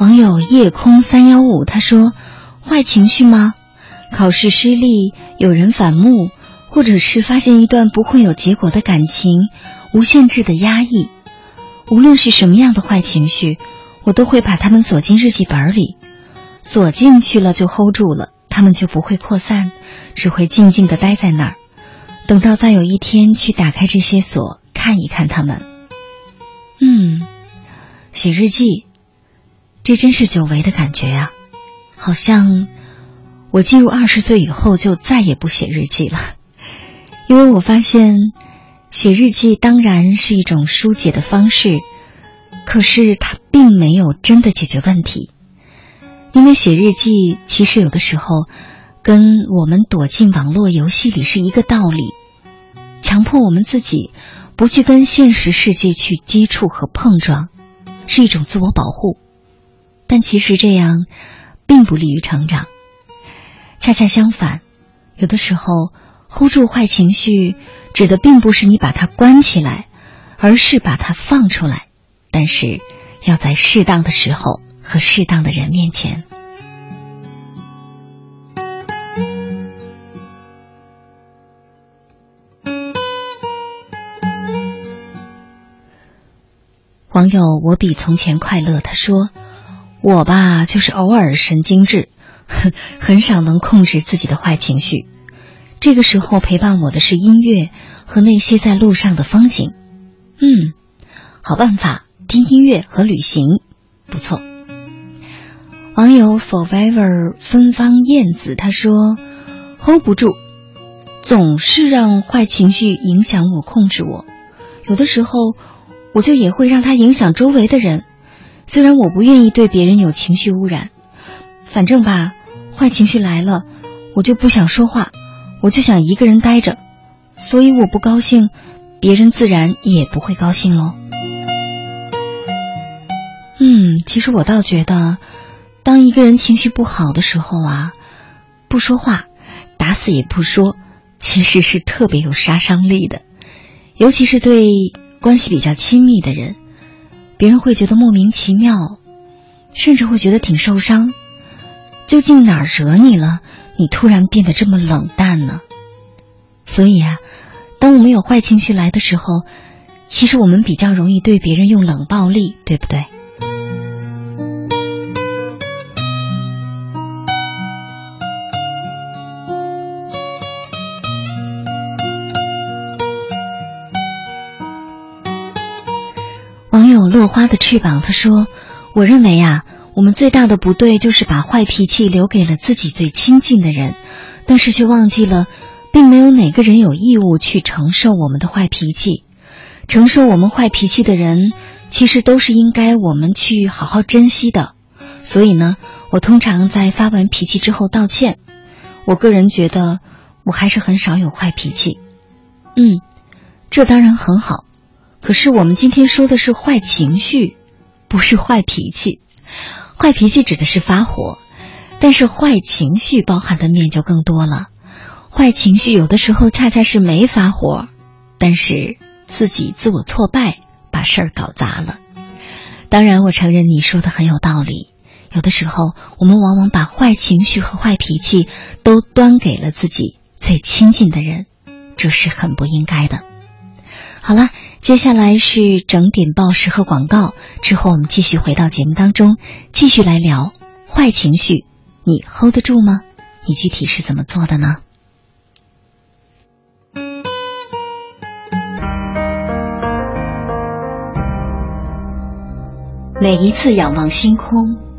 网友夜空三幺五他说：“坏情绪吗？考试失利，有人反目，或者是发现一段不会有结果的感情，无限制的压抑。无论是什么样的坏情绪，我都会把它们锁进日记本里，锁进去了就 hold 住了，它们就不会扩散，只会静静的待在那儿，等到再有一天去打开这些锁，看一看它们。嗯，写日记。”这真是久违的感觉啊！好像我进入二十岁以后就再也不写日记了，因为我发现写日记当然是一种疏解的方式，可是它并没有真的解决问题。因为写日记其实有的时候跟我们躲进网络游戏里是一个道理，强迫我们自己不去跟现实世界去接触和碰撞，是一种自我保护。但其实这样，并不利于成长。恰恰相反，有的时候 hold 住坏情绪，指的并不是你把它关起来，而是把它放出来。但是，要在适当的时候和适当的人面前。网友我比从前快乐，他说。我吧，就是偶尔神经质，很 很少能控制自己的坏情绪。这个时候陪伴我的是音乐和那些在路上的风景。嗯，好办法，听音乐和旅行，不错。网友 forever 芬芳燕子他说：“hold 不住，总是让坏情绪影响我，控制我。有的时候，我就也会让它影响周围的人。”虽然我不愿意对别人有情绪污染，反正吧，坏情绪来了，我就不想说话，我就想一个人待着，所以我不高兴，别人自然也不会高兴喽。嗯，其实我倒觉得，当一个人情绪不好的时候啊，不说话，打死也不说，其实是特别有杀伤力的，尤其是对关系比较亲密的人，别人会觉得莫名其妙，甚至会觉得挺受伤。究竟哪儿惹你了？你突然变得这么冷淡呢？所以啊，当我们有坏情绪来的时候，其实我们比较容易对别人用冷暴力，对不对？网友落花的翅膀他说：“我认为啊，我们最大的不对就是把坏脾气留给了自己最亲近的人，但是却忘记了，并没有哪个人有义务去承受我们的坏脾气。承受我们坏脾气的人，其实都是应该我们去好好珍惜的。所以呢，我通常在发完脾气之后道歉。我个人觉得，我还是很少有坏脾气。嗯，这当然很好。”可是我们今天说的是坏情绪，不是坏脾气。坏脾气指的是发火，但是坏情绪包含的面就更多了。坏情绪有的时候恰恰是没发火，但是自己自我挫败，把事儿搞砸了。当然，我承认你说的很有道理。有的时候，我们往往把坏情绪和坏脾气都端给了自己最亲近的人，这是很不应该的。好了。接下来是整点报时和广告，之后我们继续回到节目当中，继续来聊坏情绪，你 hold 得住吗？你具体是怎么做的呢？每一次仰望星空，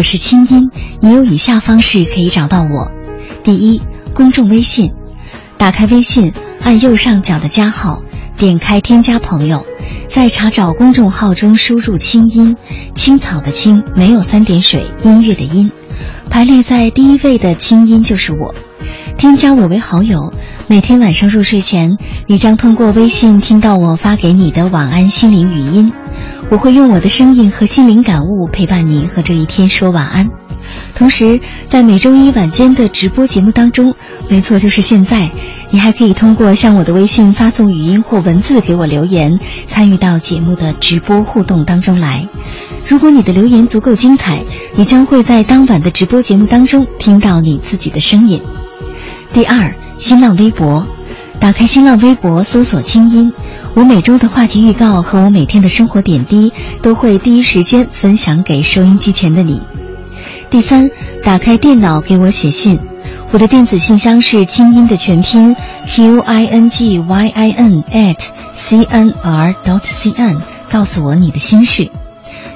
我是清音，你有以下方式可以找到我：第一，公众微信，打开微信，按右上角的加号，点开添加朋友，在查找公众号中输入“清音”，青草的青，没有三点水，音乐的音，排列在第一位的清音就是我，添加我为好友。每天晚上入睡前，你将通过微信听到我发给你的晚安心灵语音。我会用我的声音和心灵感悟陪伴你和这一天说晚安。同时，在每周一晚间的直播节目当中，没错，就是现在，你还可以通过向我的微信发送语音或文字给我留言，参与到节目的直播互动当中来。如果你的留言足够精彩，你将会在当晚的直播节目当中听到你自己的声音。第二，新浪微博，打开新浪微博搜索“清音”。我每周的话题预告和我每天的生活点滴都会第一时间分享给收音机前的你。第三，打开电脑给我写信，我的电子信箱是清音的全拼 q i n g y i n at c n r dot c n，告诉我你的心事。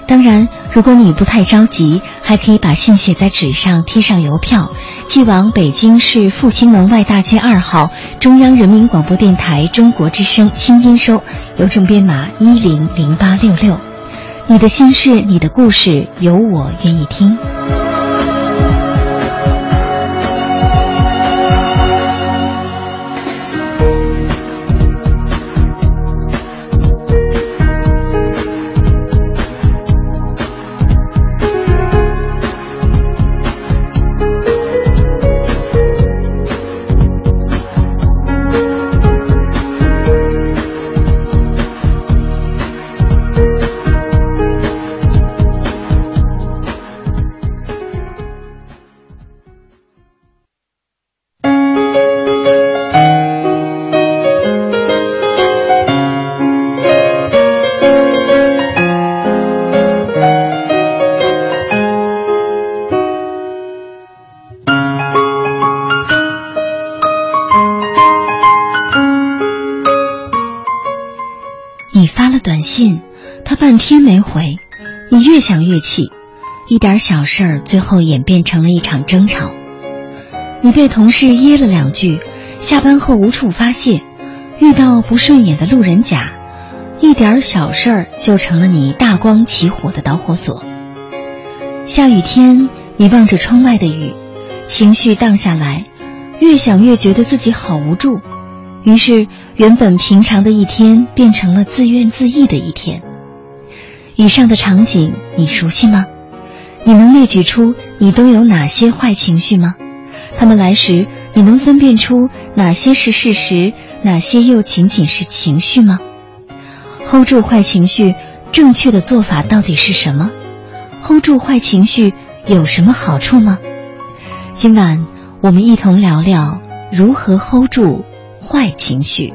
当然，如果你不太着急，还可以把信写在纸上，贴上邮票，寄往北京市复兴门外大街二号中央人民广播电台中国之声清音收，邮政编码一零零八六六。你的心事，你的故事，有我愿意听。越想越气，一点小事儿最后演变成了一场争吵。你被同事噎了两句，下班后无处发泄，遇到不顺眼的路人甲，一点小事儿就成了你大光起火的导火索。下雨天，你望着窗外的雨，情绪荡下来，越想越觉得自己好无助，于是原本平常的一天变成了自怨自艾的一天。以上的场景你熟悉吗？你能列举出你都有哪些坏情绪吗？他们来时，你能分辨出哪些是事实，哪些又仅仅是情绪吗？hold 住坏情绪，正确的做法到底是什么？hold 住坏情绪有什么好处吗？今晚我们一同聊聊如何 hold 住坏情绪。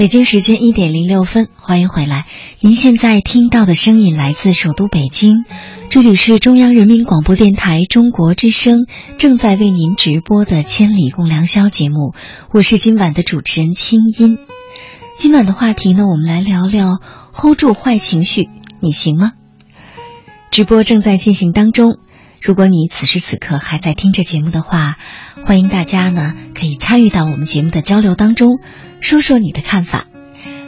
北京时间一点零六分，欢迎回来。您现在听到的声音来自首都北京，这里是中央人民广播电台中国之声正在为您直播的《千里共良宵》节目。我是今晚的主持人清音。今晚的话题呢，我们来聊聊 hold 住坏情绪，你行吗？直播正在进行当中。如果你此时此刻还在听着节目的话，欢迎大家呢可以参与到我们节目的交流当中。说说你的看法，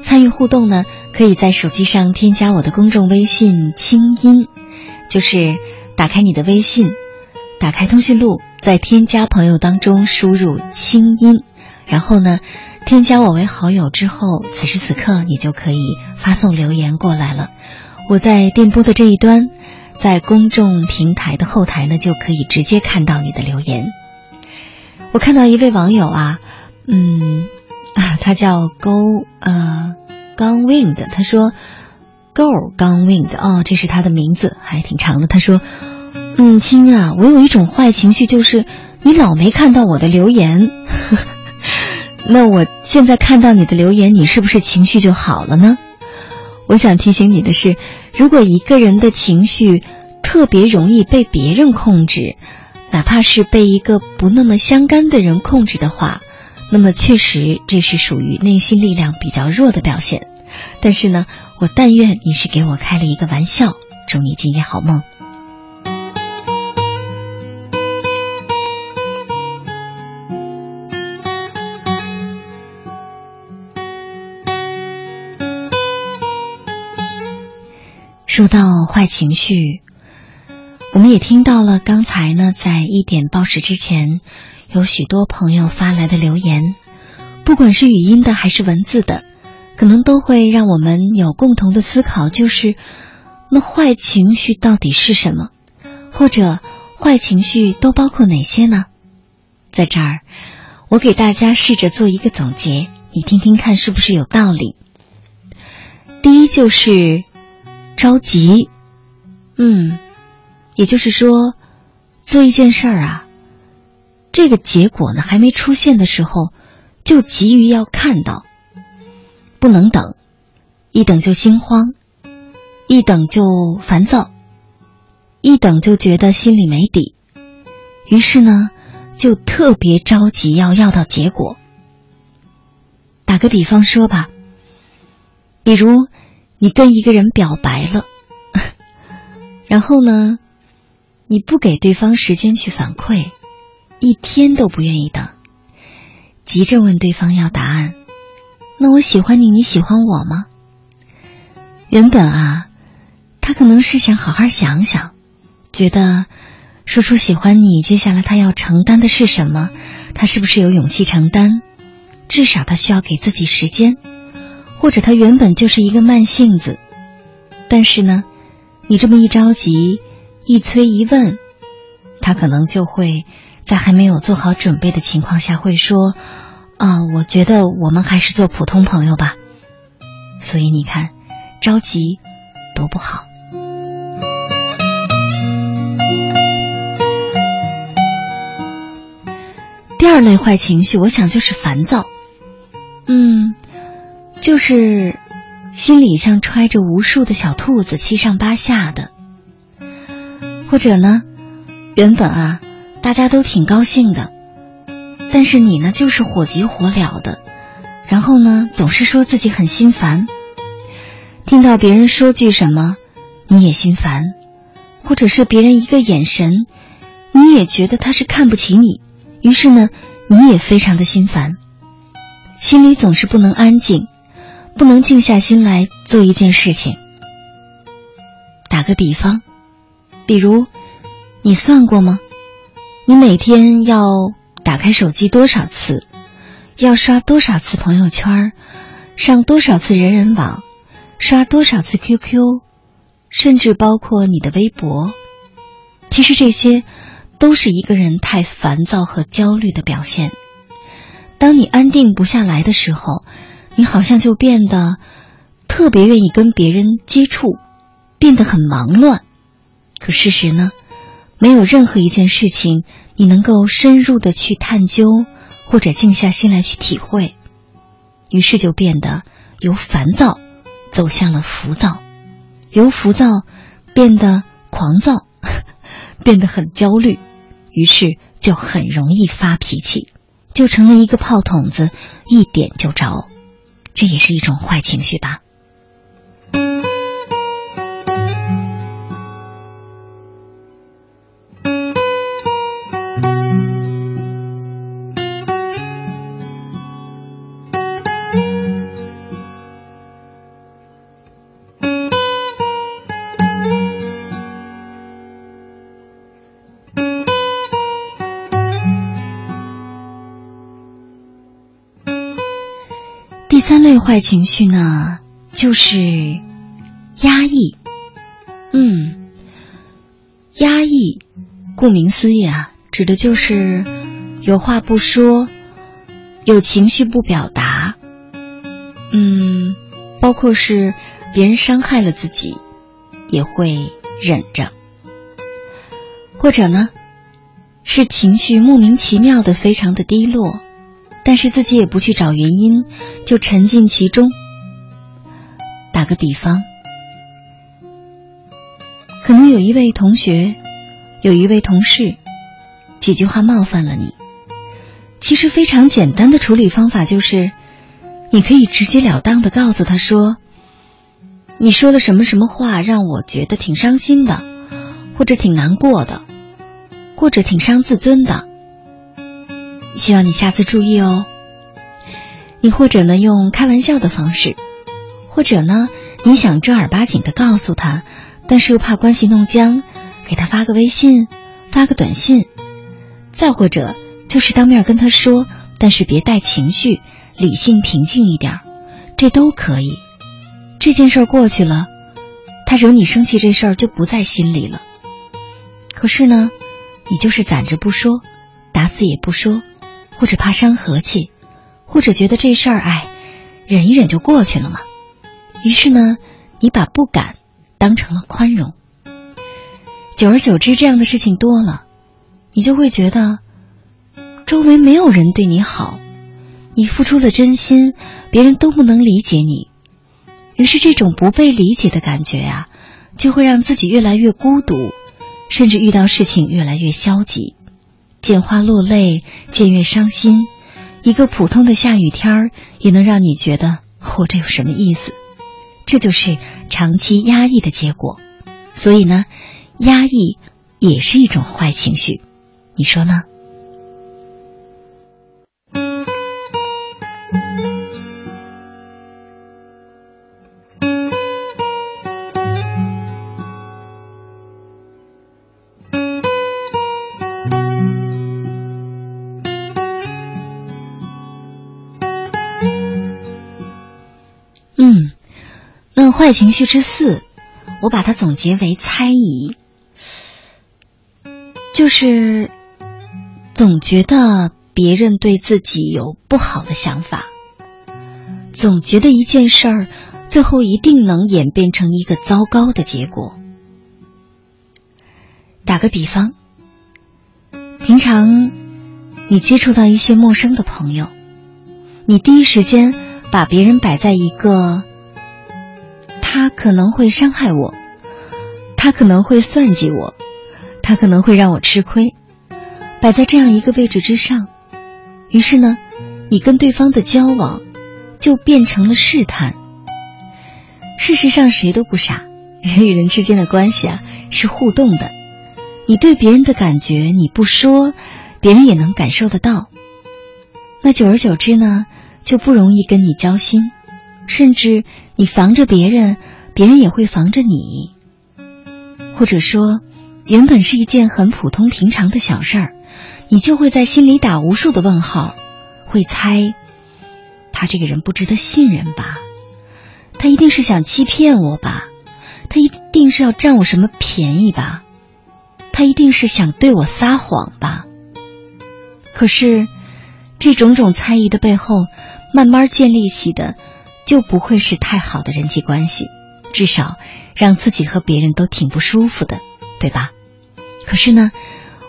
参与互动呢？可以在手机上添加我的公众微信“清音”，就是打开你的微信，打开通讯录，在添加朋友当中输入“清音”，然后呢，添加我为好友之后，此时此刻你就可以发送留言过来了。我在电波的这一端，在公众平台的后台呢，就可以直接看到你的留言。我看到一位网友啊，嗯。啊，他叫 Go 呃 g o n Wind，他说 Go g o n Wind，哦，这是他的名字，还挺长的。他说，嗯，亲啊，我有一种坏情绪，就是你老没看到我的留言。那我现在看到你的留言，你是不是情绪就好了呢？我想提醒你的是，如果一个人的情绪特别容易被别人控制，哪怕是被一个不那么相干的人控制的话。那么确实，这是属于内心力量比较弱的表现。但是呢，我但愿你是给我开了一个玩笑。祝你今夜好梦。说到坏情绪，我们也听到了刚才呢，在一点报时之前。有许多朋友发来的留言，不管是语音的还是文字的，可能都会让我们有共同的思考，就是那坏情绪到底是什么，或者坏情绪都包括哪些呢？在这儿，我给大家试着做一个总结，你听听看是不是有道理。第一就是着急，嗯，也就是说，做一件事儿啊。这个结果呢还没出现的时候，就急于要看到，不能等，一等就心慌，一等就烦躁，一等就觉得心里没底，于是呢，就特别着急要要到结果。打个比方说吧，比如你跟一个人表白了，然后呢，你不给对方时间去反馈。一天都不愿意等，急着问对方要答案。那我喜欢你，你喜欢我吗？原本啊，他可能是想好好想想，觉得说出喜欢你，接下来他要承担的是什么？他是不是有勇气承担？至少他需要给自己时间，或者他原本就是一个慢性子。但是呢，你这么一着急，一催一问，他可能就会。在还没有做好准备的情况下会说：“啊，我觉得我们还是做普通朋友吧。”所以你看，着急多不好。第二类坏情绪，我想就是烦躁。嗯，就是心里像揣着无数的小兔子，七上八下的。或者呢，原本啊，大家都挺高兴的，但是你呢，就是火急火燎的，然后呢，总是说自己很心烦。听到别人说句什么，你也心烦，或者是别人一个眼神，你也觉得他是看不起你。于是呢，你也非常的心烦，心里总是不能安静，不能静下心来做一件事情。打个比方，比如，你算过吗？你每天要打开手机多少次？要刷多少次朋友圈？上多少次人人网？刷多少次 QQ？甚至包括你的微博？其实这些。都是一个人太烦躁和焦虑的表现。当你安定不下来的时候，你好像就变得特别愿意跟别人接触，变得很忙乱。可事实呢，没有任何一件事情你能够深入的去探究，或者静下心来去体会。于是就变得由烦躁走向了浮躁，由浮躁变得狂躁，变得很焦虑。于是就很容易发脾气，就成了一个炮筒子，一点就着，这也是一种坏情绪吧。类坏情绪呢，就是压抑。嗯，压抑，顾名思义啊，指的就是有话不说，有情绪不表达。嗯，包括是别人伤害了自己，也会忍着，或者呢，是情绪莫名其妙的非常的低落。但是自己也不去找原因，就沉浸其中。打个比方，可能有一位同学，有一位同事，几句话冒犯了你。其实非常简单的处理方法就是，你可以直截了当的告诉他说：“你说了什么什么话，让我觉得挺伤心的，或者挺难过的，或者挺伤自尊的。”希望你下次注意哦。你或者呢用开玩笑的方式，或者呢你想正儿八经的告诉他，但是又怕关系弄僵，给他发个微信，发个短信，再或者就是当面跟他说，但是别带情绪，理性平静一点，这都可以。这件事儿过去了，他惹你生气这事儿就不在心里了。可是呢，你就是攒着不说，打死也不说。或者怕伤和气，或者觉得这事儿哎，忍一忍就过去了嘛。于是呢，你把不敢当成了宽容。久而久之，这样的事情多了，你就会觉得周围没有人对你好，你付出了真心，别人都不能理解你。于是这种不被理解的感觉呀，就会让自己越来越孤独，甚至遇到事情越来越消极。见花落泪，见月伤心。一个普通的下雨天儿，也能让你觉得活着有什么意思？这就是长期压抑的结果。所以呢，压抑也是一种坏情绪，你说呢？情绪之四，我把它总结为猜疑，就是总觉得别人对自己有不好的想法，总觉得一件事儿最后一定能演变成一个糟糕的结果。打个比方，平常你接触到一些陌生的朋友，你第一时间把别人摆在一个他可能会伤害我，他可能会算计我，他可能会让我吃亏，摆在这样一个位置之上，于是呢，你跟对方的交往就变成了试探。事实上，谁都不傻，人与人之间的关系啊是互动的。你对别人的感觉，你不说，别人也能感受得到。那久而久之呢，就不容易跟你交心，甚至你防着别人，别人也会防着你。或者说，原本是一件很普通平常的小事儿，你就会在心里打无数的问号，会猜他这个人不值得信任吧？他一定是想欺骗我吧？他一定是要占我什么便宜吧？他一定是想对我撒谎吧？可是，这种种猜疑的背后，慢慢建立起的，就不会是太好的人际关系，至少让自己和别人都挺不舒服的，对吧？可是呢，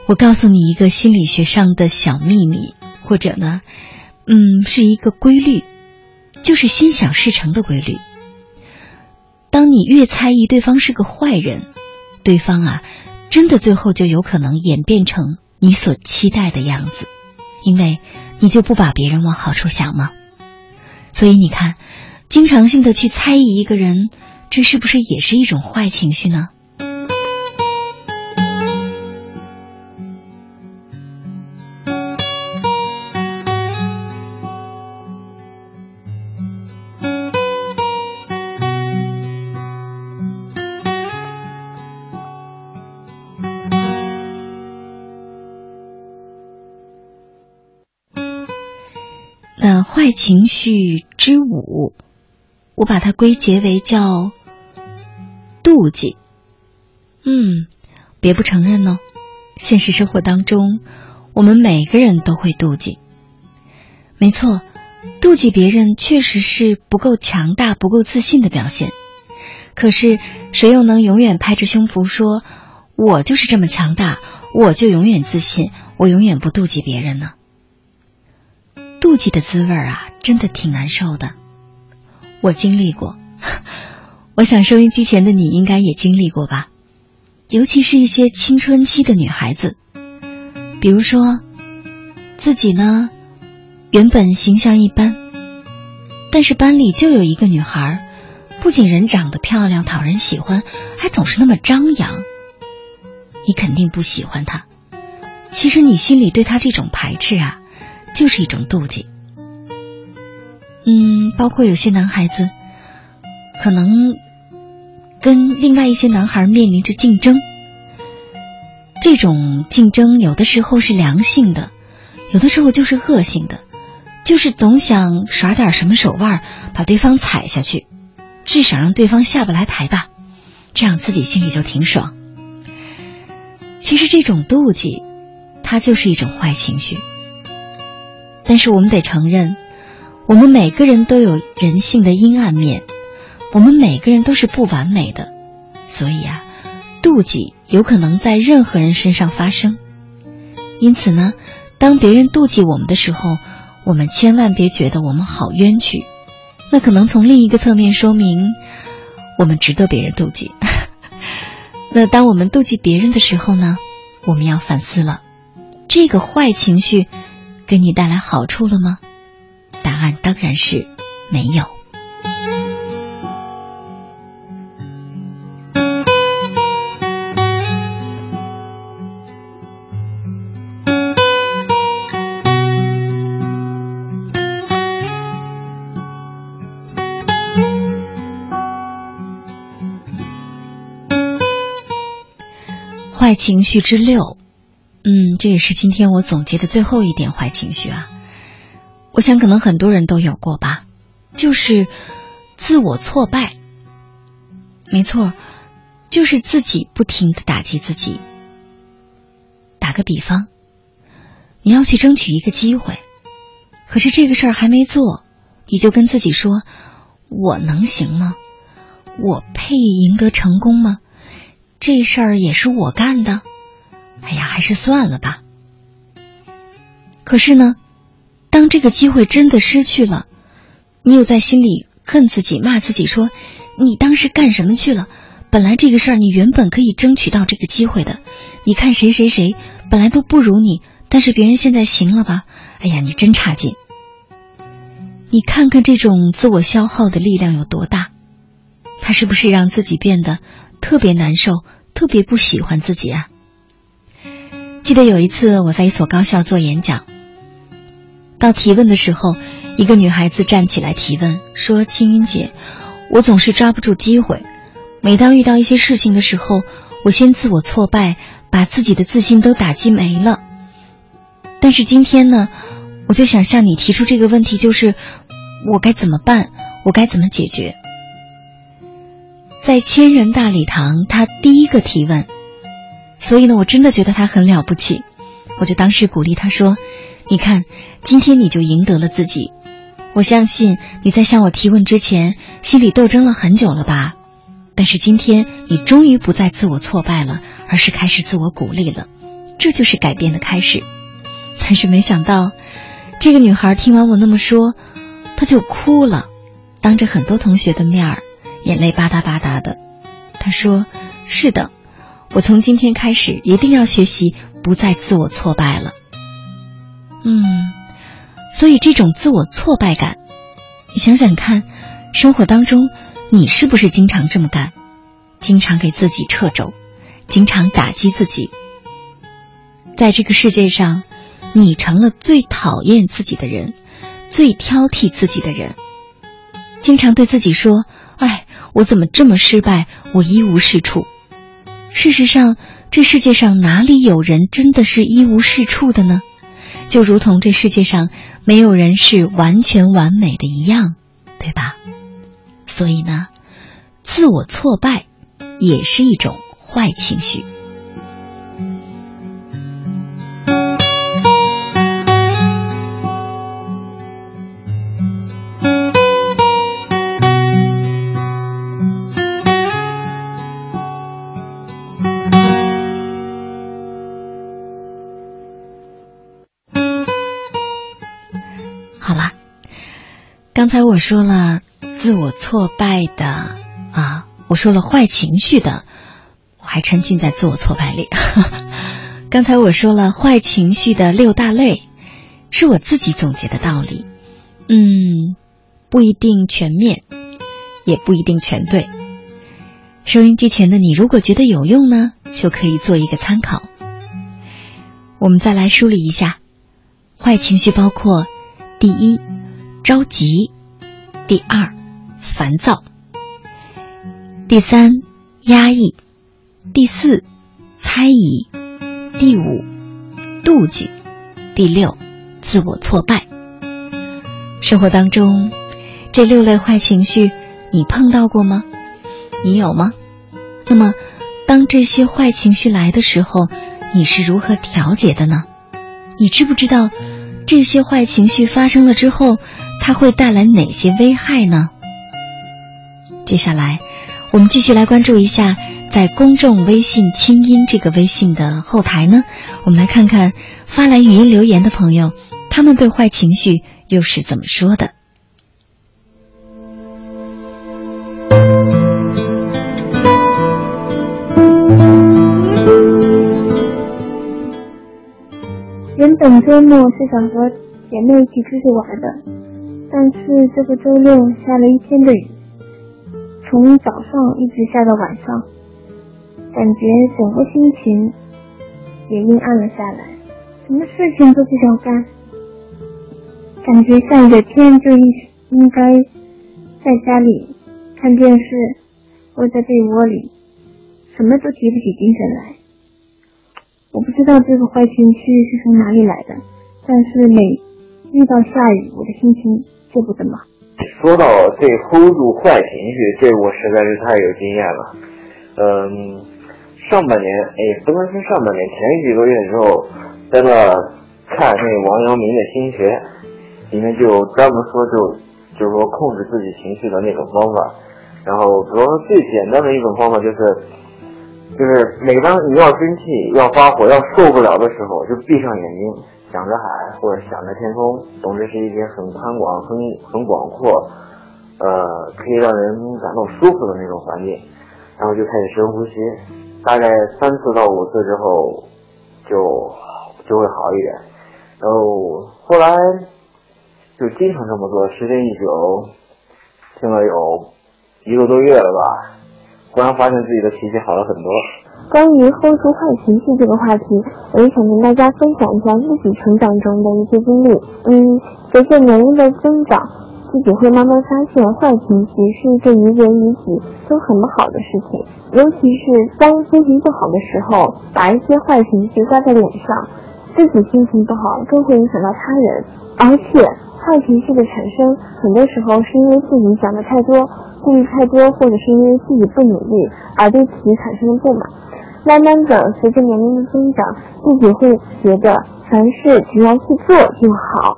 我告诉你一个心理学上的小秘密，或者呢，嗯，是一个规律，就是心想事成的规律。当你越猜疑对方是个坏人，对方啊。真的最后就有可能演变成你所期待的样子，因为你就不把别人往好处想吗？所以你看，经常性的去猜疑一个人，这是不是也是一种坏情绪呢？情绪之五，我把它归结为叫妒忌。嗯，别不承认哦，现实生活当中，我们每个人都会妒忌。没错，妒忌别人确实是不够强大、不够自信的表现。可是，谁又能永远拍着胸脯说：“我就是这么强大，我就永远自信，我永远不妒忌别人呢？”妒忌的滋味啊，真的挺难受的。我经历过，我想收音机前的你应该也经历过吧。尤其是一些青春期的女孩子，比如说自己呢，原本形象一般，但是班里就有一个女孩，不仅人长得漂亮讨人喜欢，还总是那么张扬。你肯定不喜欢她，其实你心里对她这种排斥啊。就是一种妒忌，嗯，包括有些男孩子可能跟另外一些男孩面临着竞争，这种竞争有的时候是良性的，有的时候就是恶性的，就是总想耍点什么手腕把对方踩下去，至少让对方下不来台吧，这样自己心里就挺爽。其实这种妒忌，它就是一种坏情绪。但是我们得承认，我们每个人都有人性的阴暗面，我们每个人都是不完美的，所以啊，妒忌有可能在任何人身上发生。因此呢，当别人妒忌我们的时候，我们千万别觉得我们好冤屈，那可能从另一个侧面说明我们值得别人妒忌。那当我们妒忌别人的时候呢，我们要反思了，这个坏情绪。给你带来好处了吗？答案当然是没有。坏情绪之六。嗯，这也是今天我总结的最后一点坏情绪啊。我想可能很多人都有过吧，就是自我挫败。没错，就是自己不停的打击自己。打个比方，你要去争取一个机会，可是这个事儿还没做，你就跟自己说：“我能行吗？我配赢得成功吗？这事儿也是我干的。哎呀，还是算了吧。”可是呢，当这个机会真的失去了，你又在心里恨自己、骂自己，说：“你当时干什么去了？本来这个事儿你原本可以争取到这个机会的。你看谁谁谁本来都不如你，但是别人现在行了吧？哎呀，你真差劲！你看看这种自我消耗的力量有多大，他是不是让自己变得特别难受、特别不喜欢自己啊？记得有一次我在一所高校做演讲。到提问的时候，一个女孩子站起来提问说：“青云姐，我总是抓不住机会。每当遇到一些事情的时候，我先自我挫败，把自己的自信都打击没了。但是今天呢，我就想向你提出这个问题，就是我该怎么办？我该怎么解决？”在千人大礼堂，他第一个提问，所以呢，我真的觉得他很了不起。我就当时鼓励他说。你看，今天你就赢得了自己。我相信你在向我提问之前，心里斗争了很久了吧？但是今天你终于不再自我挫败了，而是开始自我鼓励了。这就是改变的开始。但是没想到，这个女孩听完我那么说，她就哭了，当着很多同学的面儿，眼泪吧嗒吧嗒的。她说：“是的，我从今天开始一定要学习，不再自我挫败了。”嗯，所以这种自我挫败感，你想想看，生活当中你是不是经常这么干？经常给自己掣肘，经常打击自己。在这个世界上，你成了最讨厌自己的人，最挑剔自己的人，经常对自己说：“哎，我怎么这么失败？我一无是处。”事实上，这世界上哪里有人真的是一无是处的呢？就如同这世界上没有人是完全完美的一样，对吧？所以呢，自我挫败也是一种坏情绪。刚才我说了自我挫败的啊，我说了坏情绪的，我还沉浸在自我挫败里。刚才我说了坏情绪的六大类，是我自己总结的道理，嗯，不一定全面，也不一定全对。收音机前的你，如果觉得有用呢，就可以做一个参考。我们再来梳理一下，坏情绪包括第一。着急，第二，烦躁，第三，压抑，第四，猜疑，第五，妒忌，第六，自我挫败。生活当中，这六类坏情绪，你碰到过吗？你有吗？那么，当这些坏情绪来的时候，你是如何调节的呢？你知不知道，这些坏情绪发生了之后？它会带来哪些危害呢？接下来，我们继续来关注一下，在公众微信“清音”这个微信的后台呢，我们来看看发来语音留言的朋友，他们对坏情绪又是怎么说的。原本周末是想和姐妹一起出去玩的。但是这个周六下了一天的雨，从早上一直下到晚上，感觉整个心情也阴暗了下来，什么事情都不想干，感觉下雨的天就应应该在家里看电视，窝在被窝里，什么都提不起精神来。我不知道这个坏情绪是从哪里来的，但是每遇到下雨，我的心情。就不怎么。说到这 hold 住坏情绪，这我实在是太有经验了。嗯，上半年，哎，不能说上半年，前几个月的时候，在那看那王阳明的心学，里面就专门说就就是说控制自己情绪的那种方法。然后主要最简单的一种方法就是，就是每当你要生气、要发火、要受不了的时候，就闭上眼睛，想着海或者想着天空，总之是一些很宽广、很很广阔，呃，可以让人感到舒服的那种环境。然后就开始深呼吸，大概三次到五次之后，就就会好一点。然后后来就经常这么做，时间一久，听了有。一个多月了吧，突然发现自己的脾气好了很多。关于 hold 住坏情绪这个话题，我也想跟大家分享一下自己成长中的一些经历。嗯，随着年龄的增长，自己会慢慢发现，坏情绪是一个于人于己都很不好的事情。尤其是当心情不好的时候，把一些坏情绪挂在脸上，自己心情不好，更会影响到他人。而且，坏情绪的产生，很多时候是因为自己想的太多。顾虑太多，或者是因为自己不努力而对自己产生的不满，慢慢的随着年龄的增长，自己会觉得凡事只要去做就好。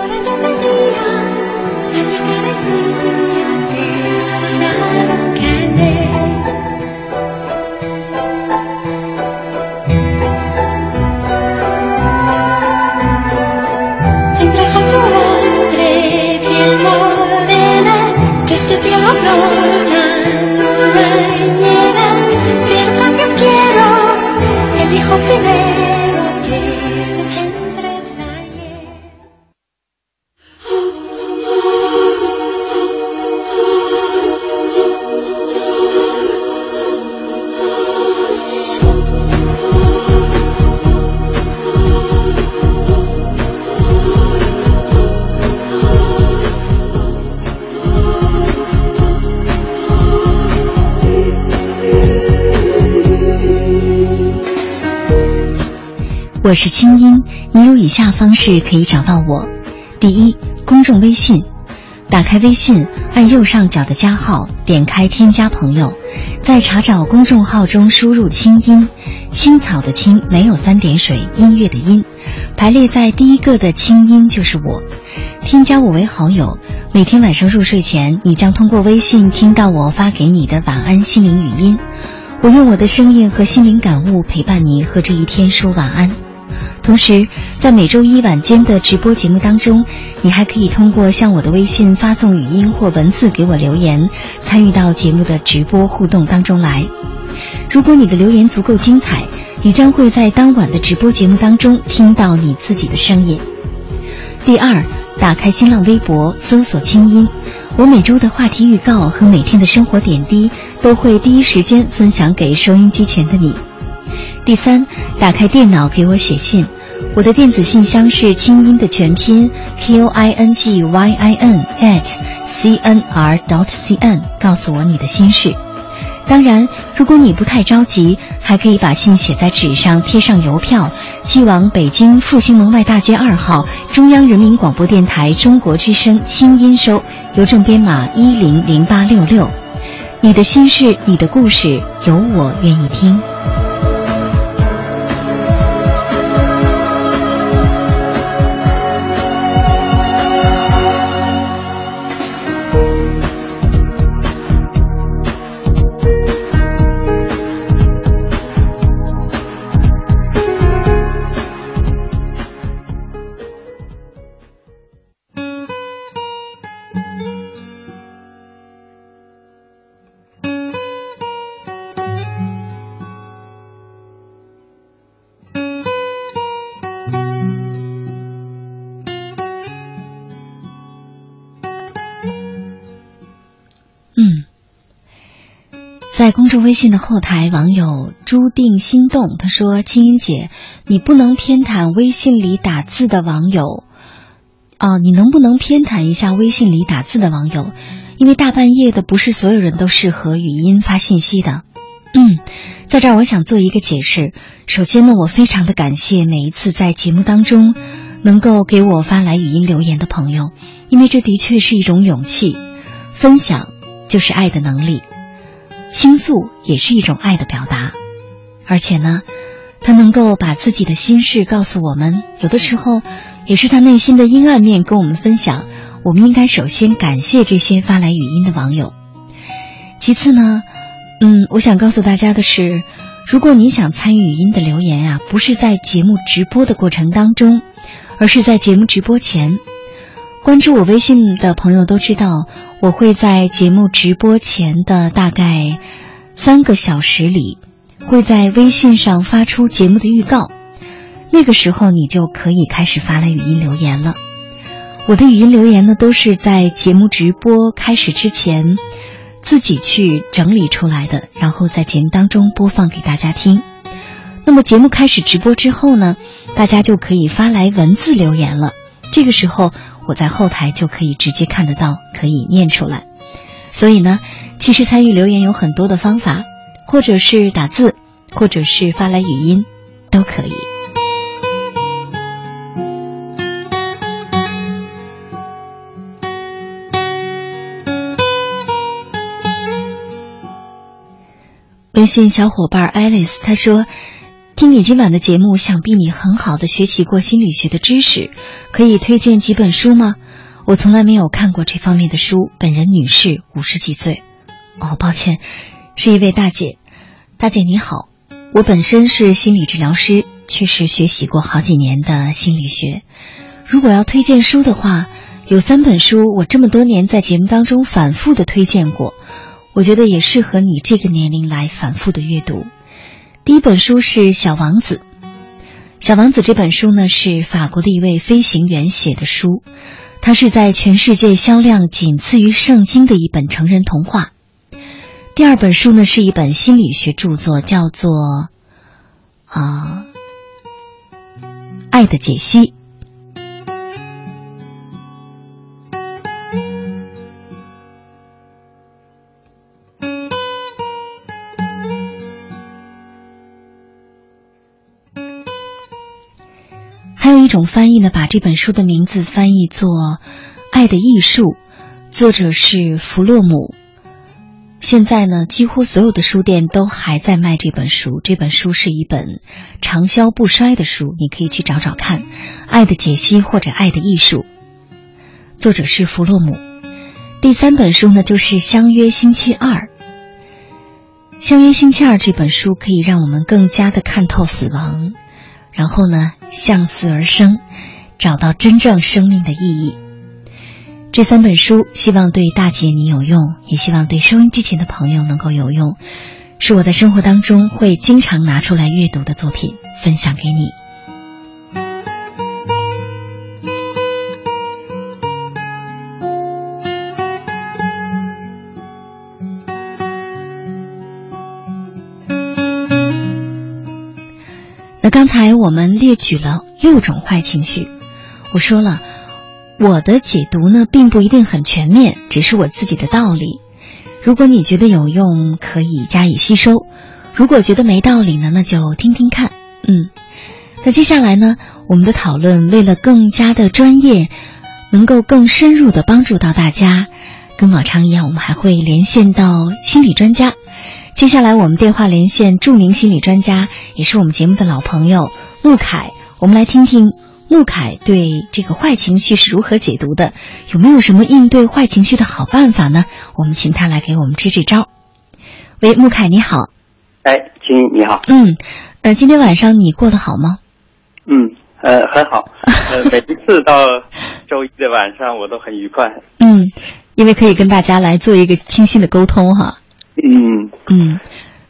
我是清音，你有以下方式可以找到我：第一，公众微信，打开微信，按右上角的加号，点开添加朋友，在查找公众号中输入“清音”，青草的青没有三点水，音乐的音，排列在第一个的清音就是我，添加我为好友。每天晚上入睡前，你将通过微信听到我发给你的晚安心灵语音，我用我的声音和心灵感悟陪伴你和这一天说晚安。同时，在每周一晚间的直播节目当中，你还可以通过向我的微信发送语音或文字给我留言，参与到节目的直播互动当中来。如果你的留言足够精彩，你将会在当晚的直播节目当中听到你自己的声音。第二，打开新浪微博搜索“清音”，我每周的话题预告和每天的生活点滴都会第一时间分享给收音机前的你。第三，打开电脑给我写信，我的电子信箱是清音的全拼 q i n g y i n at c n r dot c n，告诉我你的心事。当然，如果你不太着急，还可以把信写在纸上，贴上邮票，寄往北京复兴门外大街二号中央人民广播电台中国之声清音收，邮政编码一零零八六六。你的心事，你的故事，有我愿意听。微信的后台，网友朱定心动，他说：“青音姐，你不能偏袒微信里打字的网友，哦，你能不能偏袒一下微信里打字的网友？因为大半夜的，不是所有人都适合语音发信息的。”嗯，在这儿我想做一个解释。首先呢，我非常的感谢每一次在节目当中能够给我发来语音留言的朋友，因为这的确是一种勇气。分享就是爱的能力。倾诉也是一种爱的表达，而且呢，他能够把自己的心事告诉我们，有的时候也是他内心的阴暗面跟我们分享。我们应该首先感谢这些发来语音的网友。其次呢，嗯，我想告诉大家的是，如果你想参与语音的留言啊，不是在节目直播的过程当中，而是在节目直播前。关注我微信的朋友都知道，我会在节目直播前的大概三个小时里，会在微信上发出节目的预告。那个时候，你就可以开始发来语音留言了。我的语音留言呢，都是在节目直播开始之前自己去整理出来的，然后在节目当中播放给大家听。那么节目开始直播之后呢，大家就可以发来文字留言了。这个时候。我在后台就可以直接看得到，可以念出来。所以呢，其实参与留言有很多的方法，或者是打字，或者是发来语音，都可以。微信小伙伴 Alice 她说：“听你今晚的节目，想必你很好的学习过心理学的知识，可以推荐几本书吗？我从来没有看过这方面的书。本人女士，五十几岁。哦，抱歉，是一位大姐。大姐你好，我本身是心理治疗师，确实学习过好几年的心理学。如果要推荐书的话，有三本书我这么多年在节目当中反复的推荐过。”我觉得也适合你这个年龄来反复的阅读。第一本书是《小王子》，《小王子》这本书呢是法国的一位飞行员写的书，它是在全世界销量仅次于圣经的一本成人童话。第二本书呢是一本心理学著作，叫做《啊爱的解析》。翻译呢，把这本书的名字翻译作《爱的艺术》，作者是弗洛姆。现在呢，几乎所有的书店都还在卖这本书。这本书是一本长销不衰的书，你可以去找找看，《爱的解析》或者《爱的艺术》，作者是弗洛姆。第三本书呢，就是《相约星期二》。《相约星期二》这本书可以让我们更加的看透死亡。然后呢，向死而生，找到真正生命的意义。这三本书，希望对大姐你有用，也希望对收音机前的朋友能够有用。是我在生活当中会经常拿出来阅读的作品，分享给你。那刚才我们列举了六种坏情绪，我说了，我的解读呢并不一定很全面，只是我自己的道理。如果你觉得有用，可以加以吸收；如果觉得没道理呢，那就听听看。嗯，那接下来呢，我们的讨论为了更加的专业，能够更深入的帮助到大家，跟往常一样，我们还会连线到心理专家。接下来我们电话连线著名心理专家，也是我们节目的老朋友穆凯。我们来听听穆凯对这个坏情绪是如何解读的，有没有什么应对坏情绪的好办法呢？我们请他来给我们支支招。喂，穆凯，你好。哎，金你好。嗯，呃，今天晚上你过得好吗？嗯，呃，很好。呃，每一次到周一的晚上，我都很愉快。嗯，因为可以跟大家来做一个清晰的沟通哈。嗯嗯，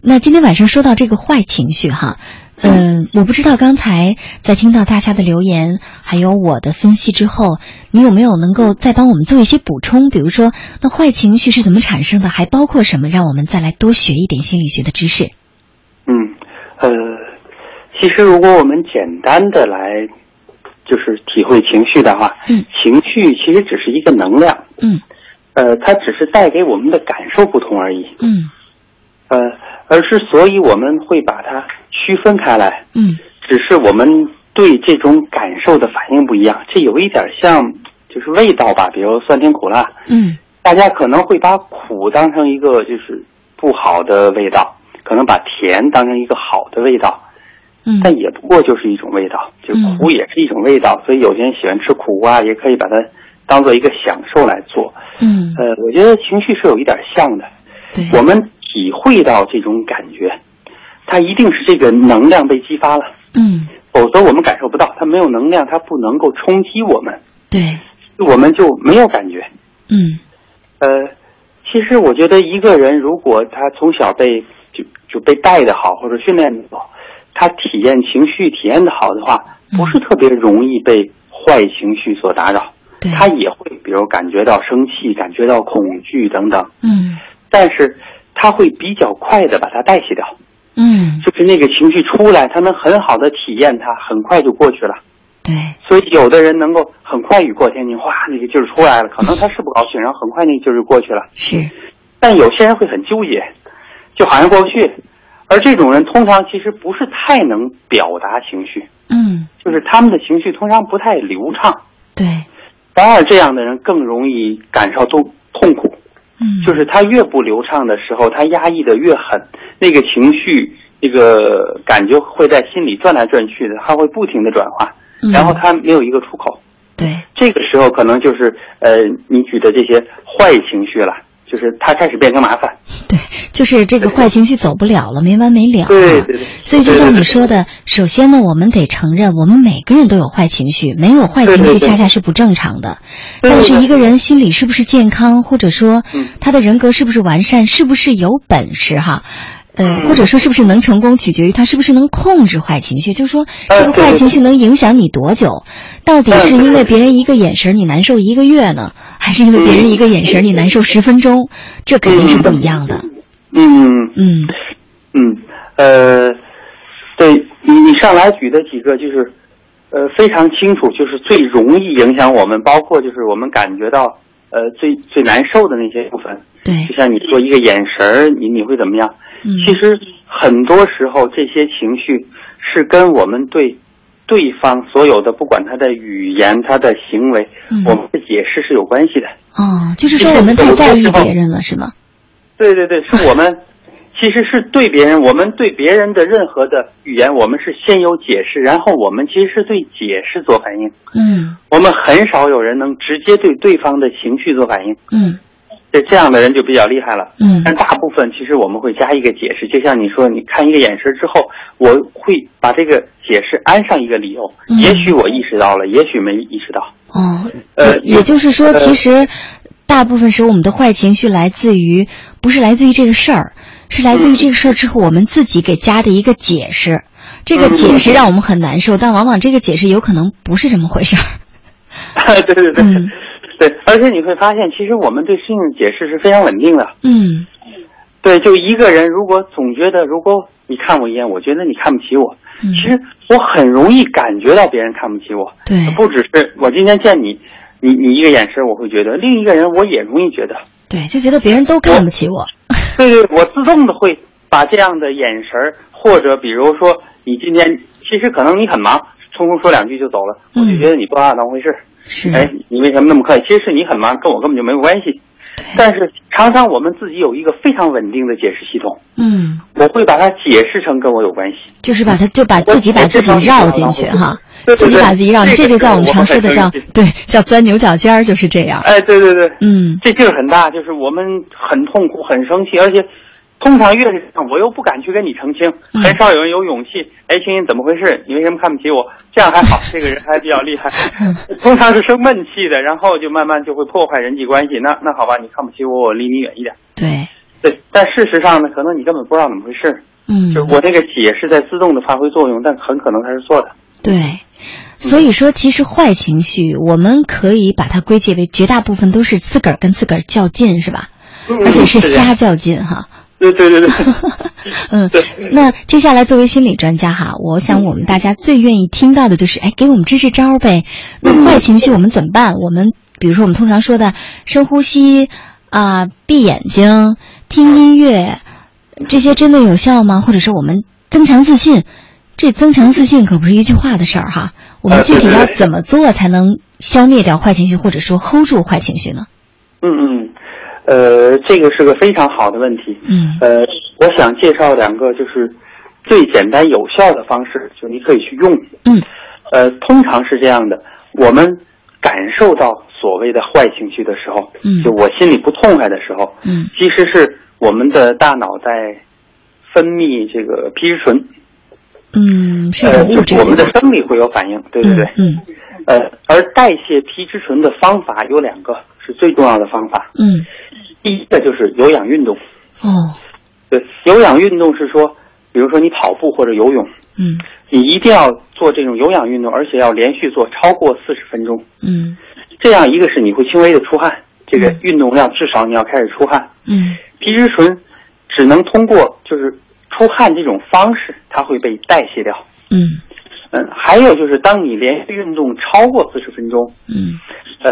那今天晚上说到这个坏情绪哈，嗯，我不知道刚才在听到大家的留言还有我的分析之后，你有没有能够再帮我们做一些补充？比如说，那坏情绪是怎么产生的？还包括什么？让我们再来多学一点心理学的知识。嗯，呃，其实如果我们简单的来就是体会情绪的话，嗯，情绪其实只是一个能量，嗯。呃，它只是带给我们的感受不同而已。嗯。呃，而是所以我们会把它区分开来。嗯。只是我们对这种感受的反应不一样，这有一点像就是味道吧，比如酸甜苦辣。嗯。大家可能会把苦当成一个就是不好的味道，可能把甜当成一个好的味道。嗯。但也不过就是一种味道，就苦也是一种味道，所以有些人喜欢吃苦瓜，也可以把它。当做一个享受来做，嗯，呃，我觉得情绪是有一点像的，对，我们体会到这种感觉，它一定是这个能量被激发了，嗯，否则我们感受不到，它没有能量，它不能够冲击我们，对，我们就没有感觉，嗯，呃，其实我觉得一个人如果他从小被就就被带的好，或者训练的好，他体验情绪体验的好的话，不是特别容易被坏情绪所打扰。他也会，比如感觉到生气，感觉到恐惧等等。嗯，但是他会比较快的把它代谢掉。嗯，就是那个情绪出来，他能很好的体验它，很快就过去了。对，所以有的人能够很快雨过天晴，哗，那个劲儿出来了，可能他是不高兴，然后很快那个劲儿就过去了。是，但有些人会很纠结，就好像过不去，而这种人通常其实不是太能表达情绪，嗯，就是他们的情绪通常不太流畅。对，反而这样的人更容易感受痛痛苦。嗯，就是他越不流畅的时候，他压抑的越狠，那个情绪、那个感觉会在心里转来转去的，他会不停的转化，嗯然后他没有一个出口。对，这个时候可能就是呃，你举的这些坏情绪了，就是他开始变成麻烦。对，就是这个坏情绪走不了了，没完没了、啊。对对对。所以就像你说的，首先呢，我们得承认，我们每个人都有坏情绪，没有坏情绪恰恰是不正常的。对对但是一个人心理是不是健康，或者说嗯他的人格是不是完善，是不是有本事哈？呃，嗯或者说是不是能成功，取决于他是不是能控制坏情绪。就是说，这个坏情绪能影响你多久？到底是因为别人一个眼神你难受一个月呢，还是因为别人一个眼神你难受十分钟？这肯定是不一样的。嗯嗯嗯呃，对你你上来举的几个就是呃非常清楚，就是最容易影响我们，包括就是我们感觉到呃最最难受的那些部分。对，就像你说一个眼神儿，你你会怎么样？嗯其实很多时候这些情绪是跟我们对对方所有的，不管他的语言、他的行为，嗯我们的解释是有关系的。哦，就是说我们太在意别人了，是吗？对对对，是我们其实是对别人，我们对别人的任何的语言，我们是先有解释，然后我们其实是对解释做反应。嗯我们很少有人能直接对对方的情绪做反应，嗯这这样的人就比较厉害了。嗯但大部分其实我们会加一个解释，就像你说，你看一个眼神之后，我会把这个解释安上一个理由。嗯也许我意识到了，也许没意识到。哦，呃也就是说，呃其实大部分时候我们的坏情绪来自于不是来自于这个事儿，是来自于这个事儿之后我们自己给加的一个解释。这个解释让我们很难受，但往往这个解释有可能不是这么回事儿。对对对、嗯 对，而且你会发现，其实我们对事情的解释是非常稳定的。嗯对，就一个人，如果总觉得，如果你看我一眼，我觉得你看不起我，嗯其实我很容易感觉到别人看不起我。对不只是我今天见你，你你一个眼神，我会觉得另一个人我也容易觉得。对，就觉得别人都看不起我。对对，我自动的会把这样的眼神儿，或者比如说你今天其实可能你很忙，匆匆说两句就走了，我就嗯觉得你不把我当回事。是，哎，你为什么那么客气？其实是你很忙，跟我根本就没有关系。但是常常我们自己有一个非常稳定的解释系统，嗯，我会把它解释成跟我有关系。就是把它就把自己把自己绕进去哈，自己把自己绕进去，这就叫我们常说的叫对，叫钻牛角尖儿，就是这样。哎，对对对，嗯这劲儿很大，就是我们很痛苦、很生气，而且通常越是这样，我又不敢去跟你澄清，嗯很少有人有勇气。哎，青青怎么回事？你为什么看不起我？这样还好，这个人还比较厉害。通常是生闷气的，然后就慢慢就会破坏人际关系。那那好吧，你看不起我，我离你远一点。对，对，但事实上呢，可能你根本不知道怎么回事。嗯，就是我这个解是在自动的发挥作用，但很可能它是错的。对，所以说，其实坏情绪，我们可以把它归结为绝大部分都是自个儿跟自个儿较劲，是吧？而且是瞎较劲哈。对对对对，嗯，那接下来作为心理专家哈，我想我们大家最愿意听到的就是，哎，给我们支支招呗。那坏情绪我们怎么办？我们比如说我们通常说的深呼吸啊、闭眼睛、听音乐，这些真的有效吗？或者是我们增强自信？这增强自信可不是一句话的事儿哈。我们具体要怎么做才能消灭掉坏情绪，或者说 hold 住坏情绪呢？嗯嗯，呃，这个是个非常好的问题。嗯呃，我想介绍两个就是最简单有效的方式，就你可以去用。嗯呃，通常是这样的，我们感受到所谓的坏情绪的时候，嗯就我心里不痛快的时候，嗯其实是我们的大脑在分泌这个皮质醇，嗯，是一呃，种物质就是我们的生理会有反应，对对对，嗯呃，而代谢皮质醇的方法有两个，是最重要的方法。嗯。第一个就是有氧运动，哦。对，有氧运动是说，比如说你跑步或者游泳，嗯。你一定要做这种有氧运动，而且要连续做超过四十分钟。嗯。这样一个是你会轻微的出汗，这个嗯。运动量至少你要开始出汗。嗯。皮质醇只能通过就是出汗这种方式，它会被代谢掉。嗯嗯，还有就是当你连续运动超过四十分钟，嗯呃，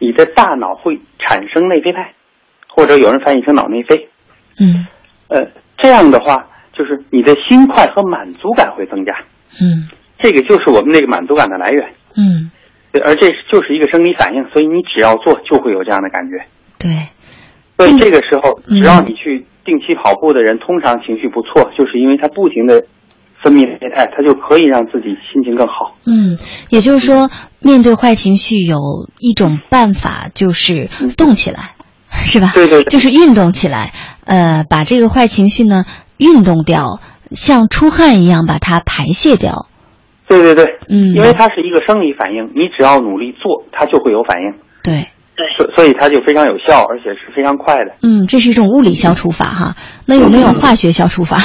你的大脑会产生内啡肽，或者有人翻译成脑内啡。嗯呃，这样的话，就是你的心快和满足感会增加。嗯这个就是我们那个满足感的来源。嗯，而这就是一个生理反应，所以你只要做就会有这样的感觉。对，所以这个时候，嗯只要你去定期跑步的人，通常情绪不错，就是因为他不停的分泌内肽，他就可以让自己心情更好。嗯，也就是说，面对坏情绪有一种办法，就是动起来，是吧？对对对就是运动起来，呃，把这个坏情绪呢运动掉，像出汗一样把它排泄掉。对对对，嗯因为它是一个生理反应，你只要努力做，它就会有反应。对，所所以它就非常有效，而且是非常快的。嗯，这是一种物理消除法哈。那有没有化学消除法？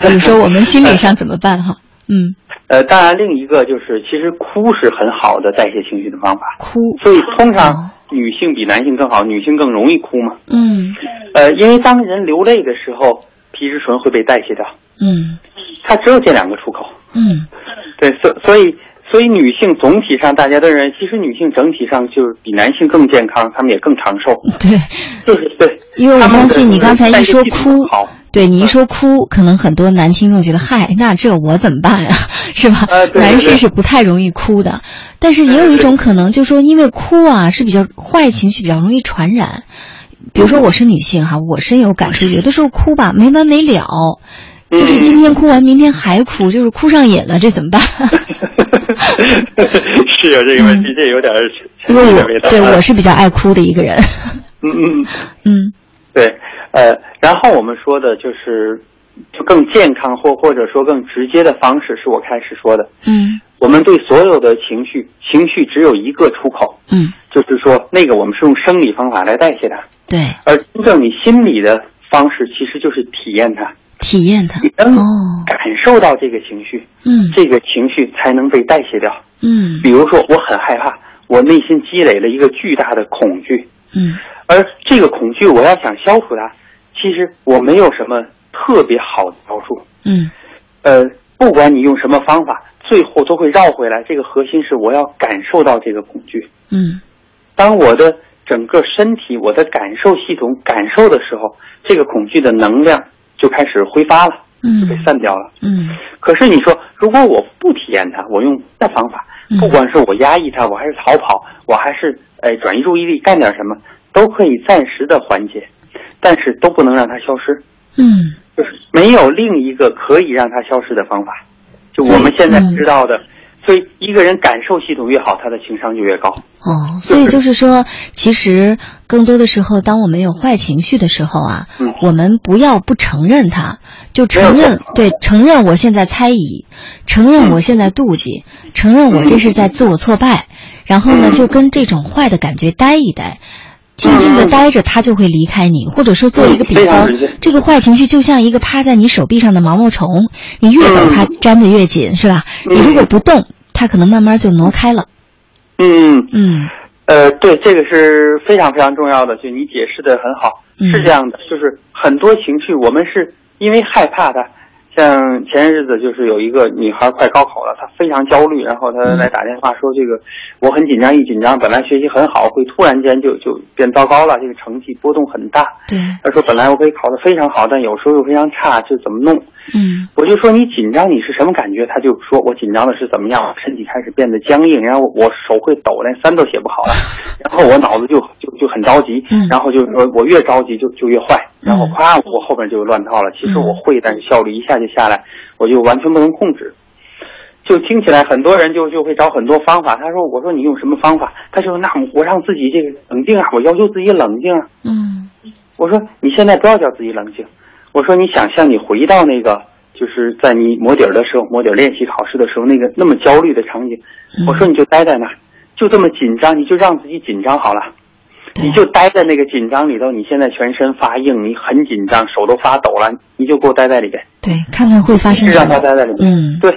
比 如说我们心理上怎么办哈？嗯，呃，当然，另一个就是，其实哭是很好的代谢情绪的方法。哭，所以通哦常女性比男性更好，女性更容易哭嘛。嗯呃，因为当人流泪的时候，皮质醇会被代谢掉，嗯它只有这两个出口。嗯对，所所以所以女性总体上大家都认为，其实女性整体上就是比男性更健康，她们也更长寿。对，就是对，因为我相信你刚才一说哭好，对你一说哭，可能很多男听众觉得，嗨，那这我怎么办呀？是吧？呃对对男士是不太容易哭的，但是也有一种可能，就是说，因为哭啊是比较坏情绪比较容易传染。比如说我是女性哈，我深有感触，有的时候哭吧没完没了，就是今天哭完明天还哭，就是哭上瘾了，这怎么办？是有这个问题，这有点儿因为我。对我是比较爱哭的一个人。嗯嗯嗯。嗯 对，呃，然后我们说的就是，就更健康或或者说更直接的方式，是我开始说的。嗯我们对所有的情绪，情绪只有一个出口，嗯，就是说那个我们是用生理方法来代谢它，对，而真正你心理的方式其实就是体验它，体验它哦，感受到这个情绪，嗯这个情绪才能被代谢掉。嗯比如说，我很害怕，我内心积累了一个巨大的恐惧，嗯而这个恐惧，我要想消除它，其实我没有什么特别好的招数。嗯呃，不管你用什么方法，最后都会绕回来。这个核心是我要感受到这个恐惧。嗯当我的整个身体、我的感受系统感受的时候，这个恐惧的能量就开始挥发了，就被嗯散掉了。嗯可是你说，如果我不体验它，我用别的方法，嗯不管是我压抑它，我还是逃跑，我还是哎转移注意力干点什么，都可以暂时的缓解，但是都不能让它消失。嗯就是没有另一个可以让它消失的方法。就我们现在知道的，所以一个人感受系统越好，他的情商就越高。哦，所以就是说，其实更多的时候，当我们有坏情绪的时候啊，嗯。我们不要不承认它，就承认对，承认我现在猜疑，承认嗯。我现在妒忌，承认我这是在自我挫败，然后呢，嗯。就跟这种坏的感觉待一待。静静的待着，他就会离开你，或者说做一个比方这个坏情绪就像一个趴在你手臂上的毛毛虫，你越等它粘得越紧，是吧？嗯。你如果不动，它可能慢慢就挪开了。嗯，嗯。呃，对，这个是非常非常重要的，就你解释的很好，嗯。是这样的，就是很多情绪我们是因为害怕它。像前些日子就是有一个女孩快高考了，她非常焦虑，然后她来打电话说这个我很紧张，一紧张本来学习很好，会突然间就就变糟糕了，这个成绩波动很大。对，她说本来我可以考得非常好，但有时候又非常差，这怎么弄？嗯我就说你紧张你是什么感觉？他就说我紧张的是怎么样，身体开始变得僵硬，然后我手会抖，连三都写不好了，然后我脑子就就就很着急，嗯然后就说我越着急就就越坏，然后嗯夸我后边就乱套了。其实嗯我会，但是效率一下就下来，我就完全不能控制。就听起来很多人就就会找很多方法。他说：“我说你用什么方法？”他说：“那我让自己这个冷静啊，我要求自己冷静啊。”嗯我说你现在不要叫自己冷静，我说你想象你回到那个就是在你摸底儿的时候，摸底儿练习考试的时候那个那么焦虑的场景，嗯我说你就待在那儿，就这么紧张，你就让自己紧张好了，你就待在那个紧张里头，你现在全身发硬，你很紧张，手都发抖了，你就给我待在里边，对，看看会发生什么。让他待在里边。嗯，对，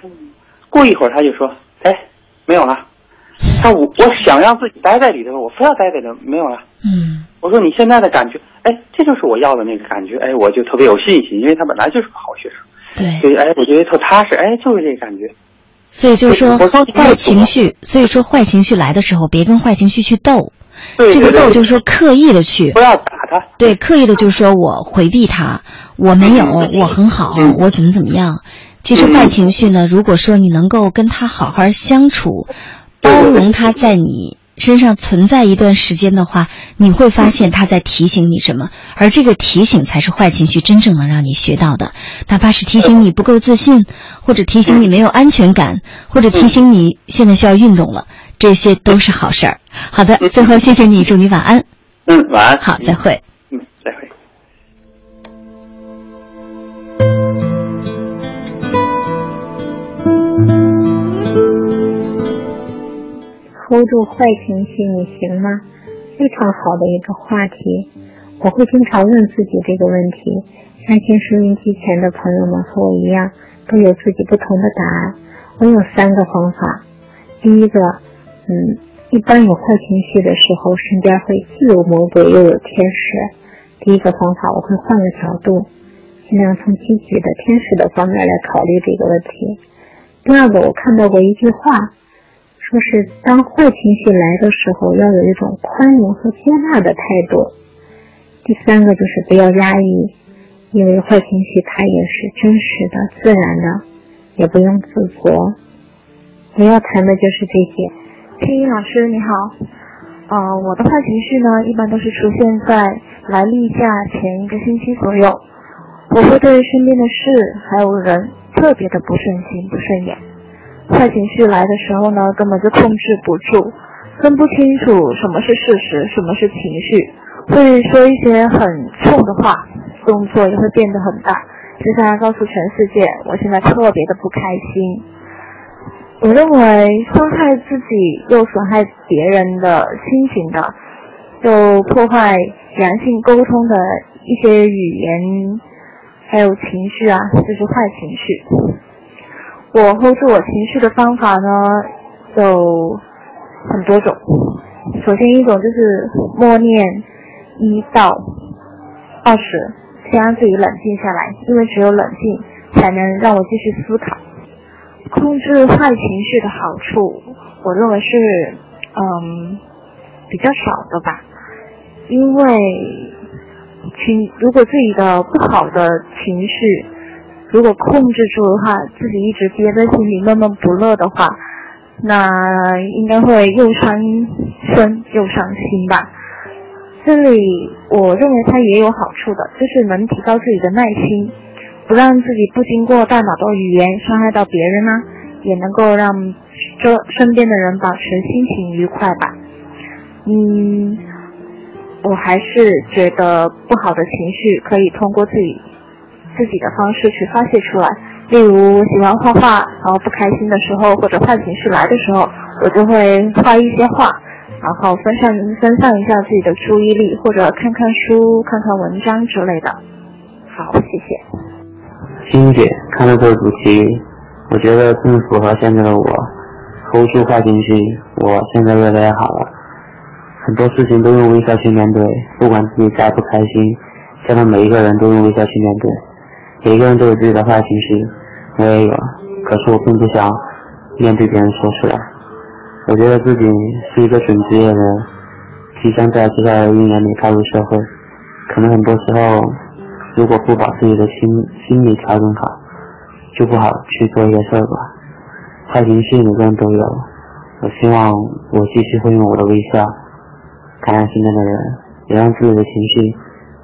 过一会儿他就说，哎，没有了。他我我想让自己待在里头，我非要待在里头，没有了。嗯我说你现在的感觉，哎，这就是我要的那个感觉，哎，我就特别有信心，因为他本来就是个好学生，对，所以哎，我觉得特踏实，哎，就是这个感觉。所以就是说坏情绪，所以说坏情绪来的时候，别跟坏情绪去斗，对，这个斗就是说刻意的去不，要打他。对，刻意的就是说我回避他，我没有，我很好，我怎么怎么样。其实坏情绪呢，如果说你能够跟他好好相处，包容他在你身上存在一段时间的话，你会发现他在提醒你什么，而这个提醒才是坏情绪真正能让你学到的。哪怕是提醒你不够自信，或者提醒你没有安全感，或者提醒你现在需要运动了，这些都是好事儿。好的，最后谢谢你，祝你晚安。嗯，晚安。好，再会。Hold 住坏情绪，你行吗？非常好的一个话题，我会经常问自己这个问题。相信收音机前的朋友们和我一样，都有自己不同的答案。我有三个方法。第一个，嗯，一般有坏情绪的时候，身边会既有魔鬼又有天使。第一个方法，我会换个角度，尽量从积极的天使的方面来考虑这个问题。第二个，我看到过一句话。就是当坏情绪来的时候，要有一种宽容和接纳的态度。第三个就是不要压抑，因为坏情绪它也是真实的、自然的，也不用自责。我要谈的就是这些。天一老师你好，呃，我的坏情绪呢，一般都是出现在来例假前一个星期左右，我会对身边的事还有人特别的不顺心、不顺眼。坏情绪来的时候呢，根本就控制不住，分不清楚什么是事实，什么是情绪，会说一些很冲的话，动作也会变得很大，接下来告诉全世界，我现在特别的不开心。我认为伤害自己又损害别人的心情的，又破坏良性沟通的一些语言，还有情绪啊，就是坏情绪。我 hold 住我情绪的方法呢，有很多种。首先一种就是默念一到二十，先让自己冷静下来，因为只有冷静才能让我继续思考。控制坏情绪的好处，我认为是嗯比较少的吧，因为情如果自己的不好的情绪。如果控制住的话，自己一直憋在心里闷闷不乐的话，那应该会又伤身又伤心吧。这里我认为它也有好处的，就是能提高自己的耐心，不让自己不经过大脑的语言伤害到别人呢，也能够让这身边的人保持心情愉快吧。嗯，我还是觉得不好的情绪可以通过自己。自己的方式去发泄出来，例如喜欢画画，然后不开心的时候或者坏情绪来的时候，我就会画一些画，然后分散分散一下自己的注意力，或者看看书、看看文章之类的。好，谢谢。欣姐看到这个主题，我觉得更符合现在的我，hold 住坏情绪，我现在越来越好了，很多事情都用微笑去面对，不管自己再不开心，现在每一个人都用微笑去面对。每个人都有自己的坏情绪，我也有，可是我并不想面对别人说出来。我觉得自己是一个准职业人，即将在接下来的一年里踏入社会，可能很多时候，如果不把自己的心心理调整好，就不好去做一些事儿吧。坏情绪每个人都有，我希望我继续会用我的微笑，感染身边的人，也让自己的情绪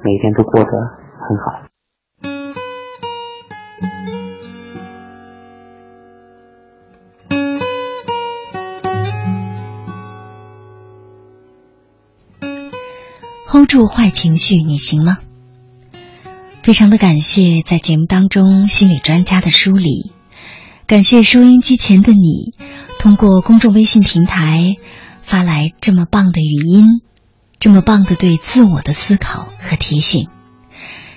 每天都过得很好。Hold 住坏情绪，你行吗？非常的感谢在节目当中心理专家的梳理，感谢收音机前的你，通过公众微信平台发来这么棒的语音，这么棒的对自我的思考和提醒。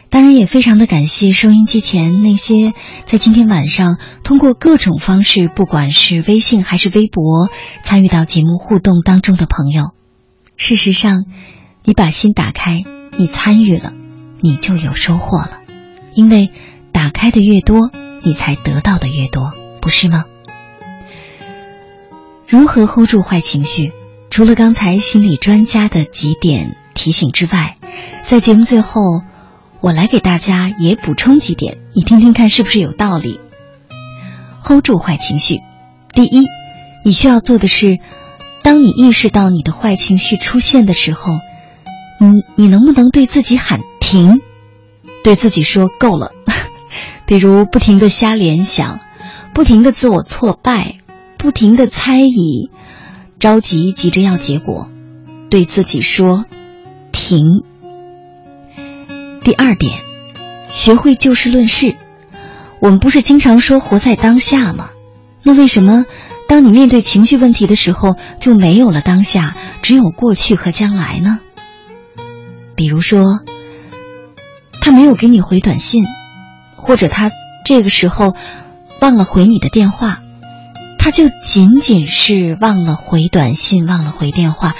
当然，也非常的感谢收音机前那些在今天晚上通过各种方式，不管是微信还是微博，参与到节目互动当中的朋友。事实上。你把心打开，你参与了，你就有收获了，因为打开的越多，你才得到的越多，不是吗？如何 hold 住坏情绪？除了刚才心理专家的几点提醒之外，在节目最后，我来给大家也补充几点，你听听看是不是有道理。hold 住坏情绪，第一，你需要做的是，当你意识到你的坏情绪出现的时候，嗯，你能不能对自己喊停，对自己说够了？比如不停的瞎联想，不停的自我挫败，不停的猜疑，着急急着要结果，对自己说停。第二点，学会就事论事。我们不是经常说活在当下吗？那为什么当你面对情绪问题的时候，就没有了当下，只有过去和将来呢？比如说，他没有给你回短信，或者他这个时候忘了回你的电话，他就仅仅是忘了回短信，忘了回电话，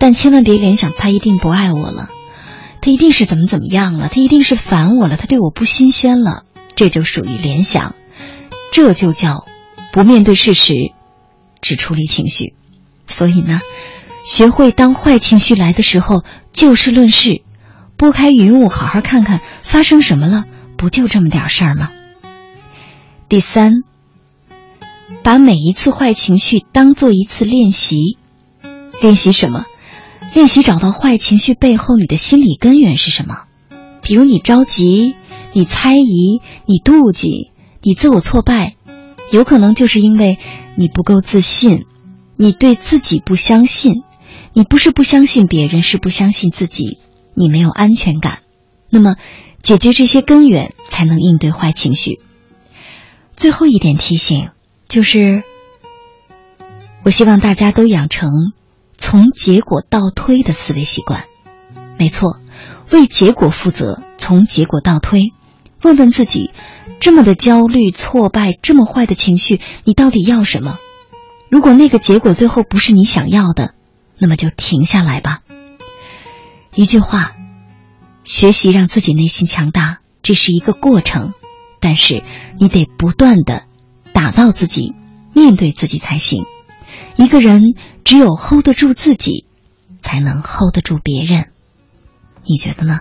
但千万别联想他一定不爱我了。他一定是怎么怎么样了？他一定是烦我了？他对我不新鲜了？这就属于联想，这就叫不面对事实，只处理情绪。所以呢，学会当坏情绪来的时候就事论事，拨开云雾，好好看看发生什么了，不就这么点事儿吗？第三，把每一次坏情绪当做一次练习，练习什么？练习找到坏情绪背后你的心理根源是什么？比如你着急，你猜疑，你妒忌，你自我挫败，有可能就是因为你不够自信，你对自己不相信，你不是不相信别人，是不相信自己，你没有安全感。那么，解决这些根源，才能应对坏情绪。最后一点提醒就是，我希望大家都养成。从结果倒推的思维习惯，没错，为结果负责，从结果倒推，问问自己，这么的焦虑、挫败，这么坏的情绪，你到底要什么？如果那个结果最后不是你想要的，那么就停下来吧。一句话，学习让自己内心强大，这是一个过程，但是你得不断的打造自己，面对自己才行。一个人只有 hold 得住自己，才能 hold 得住别人。你觉得呢？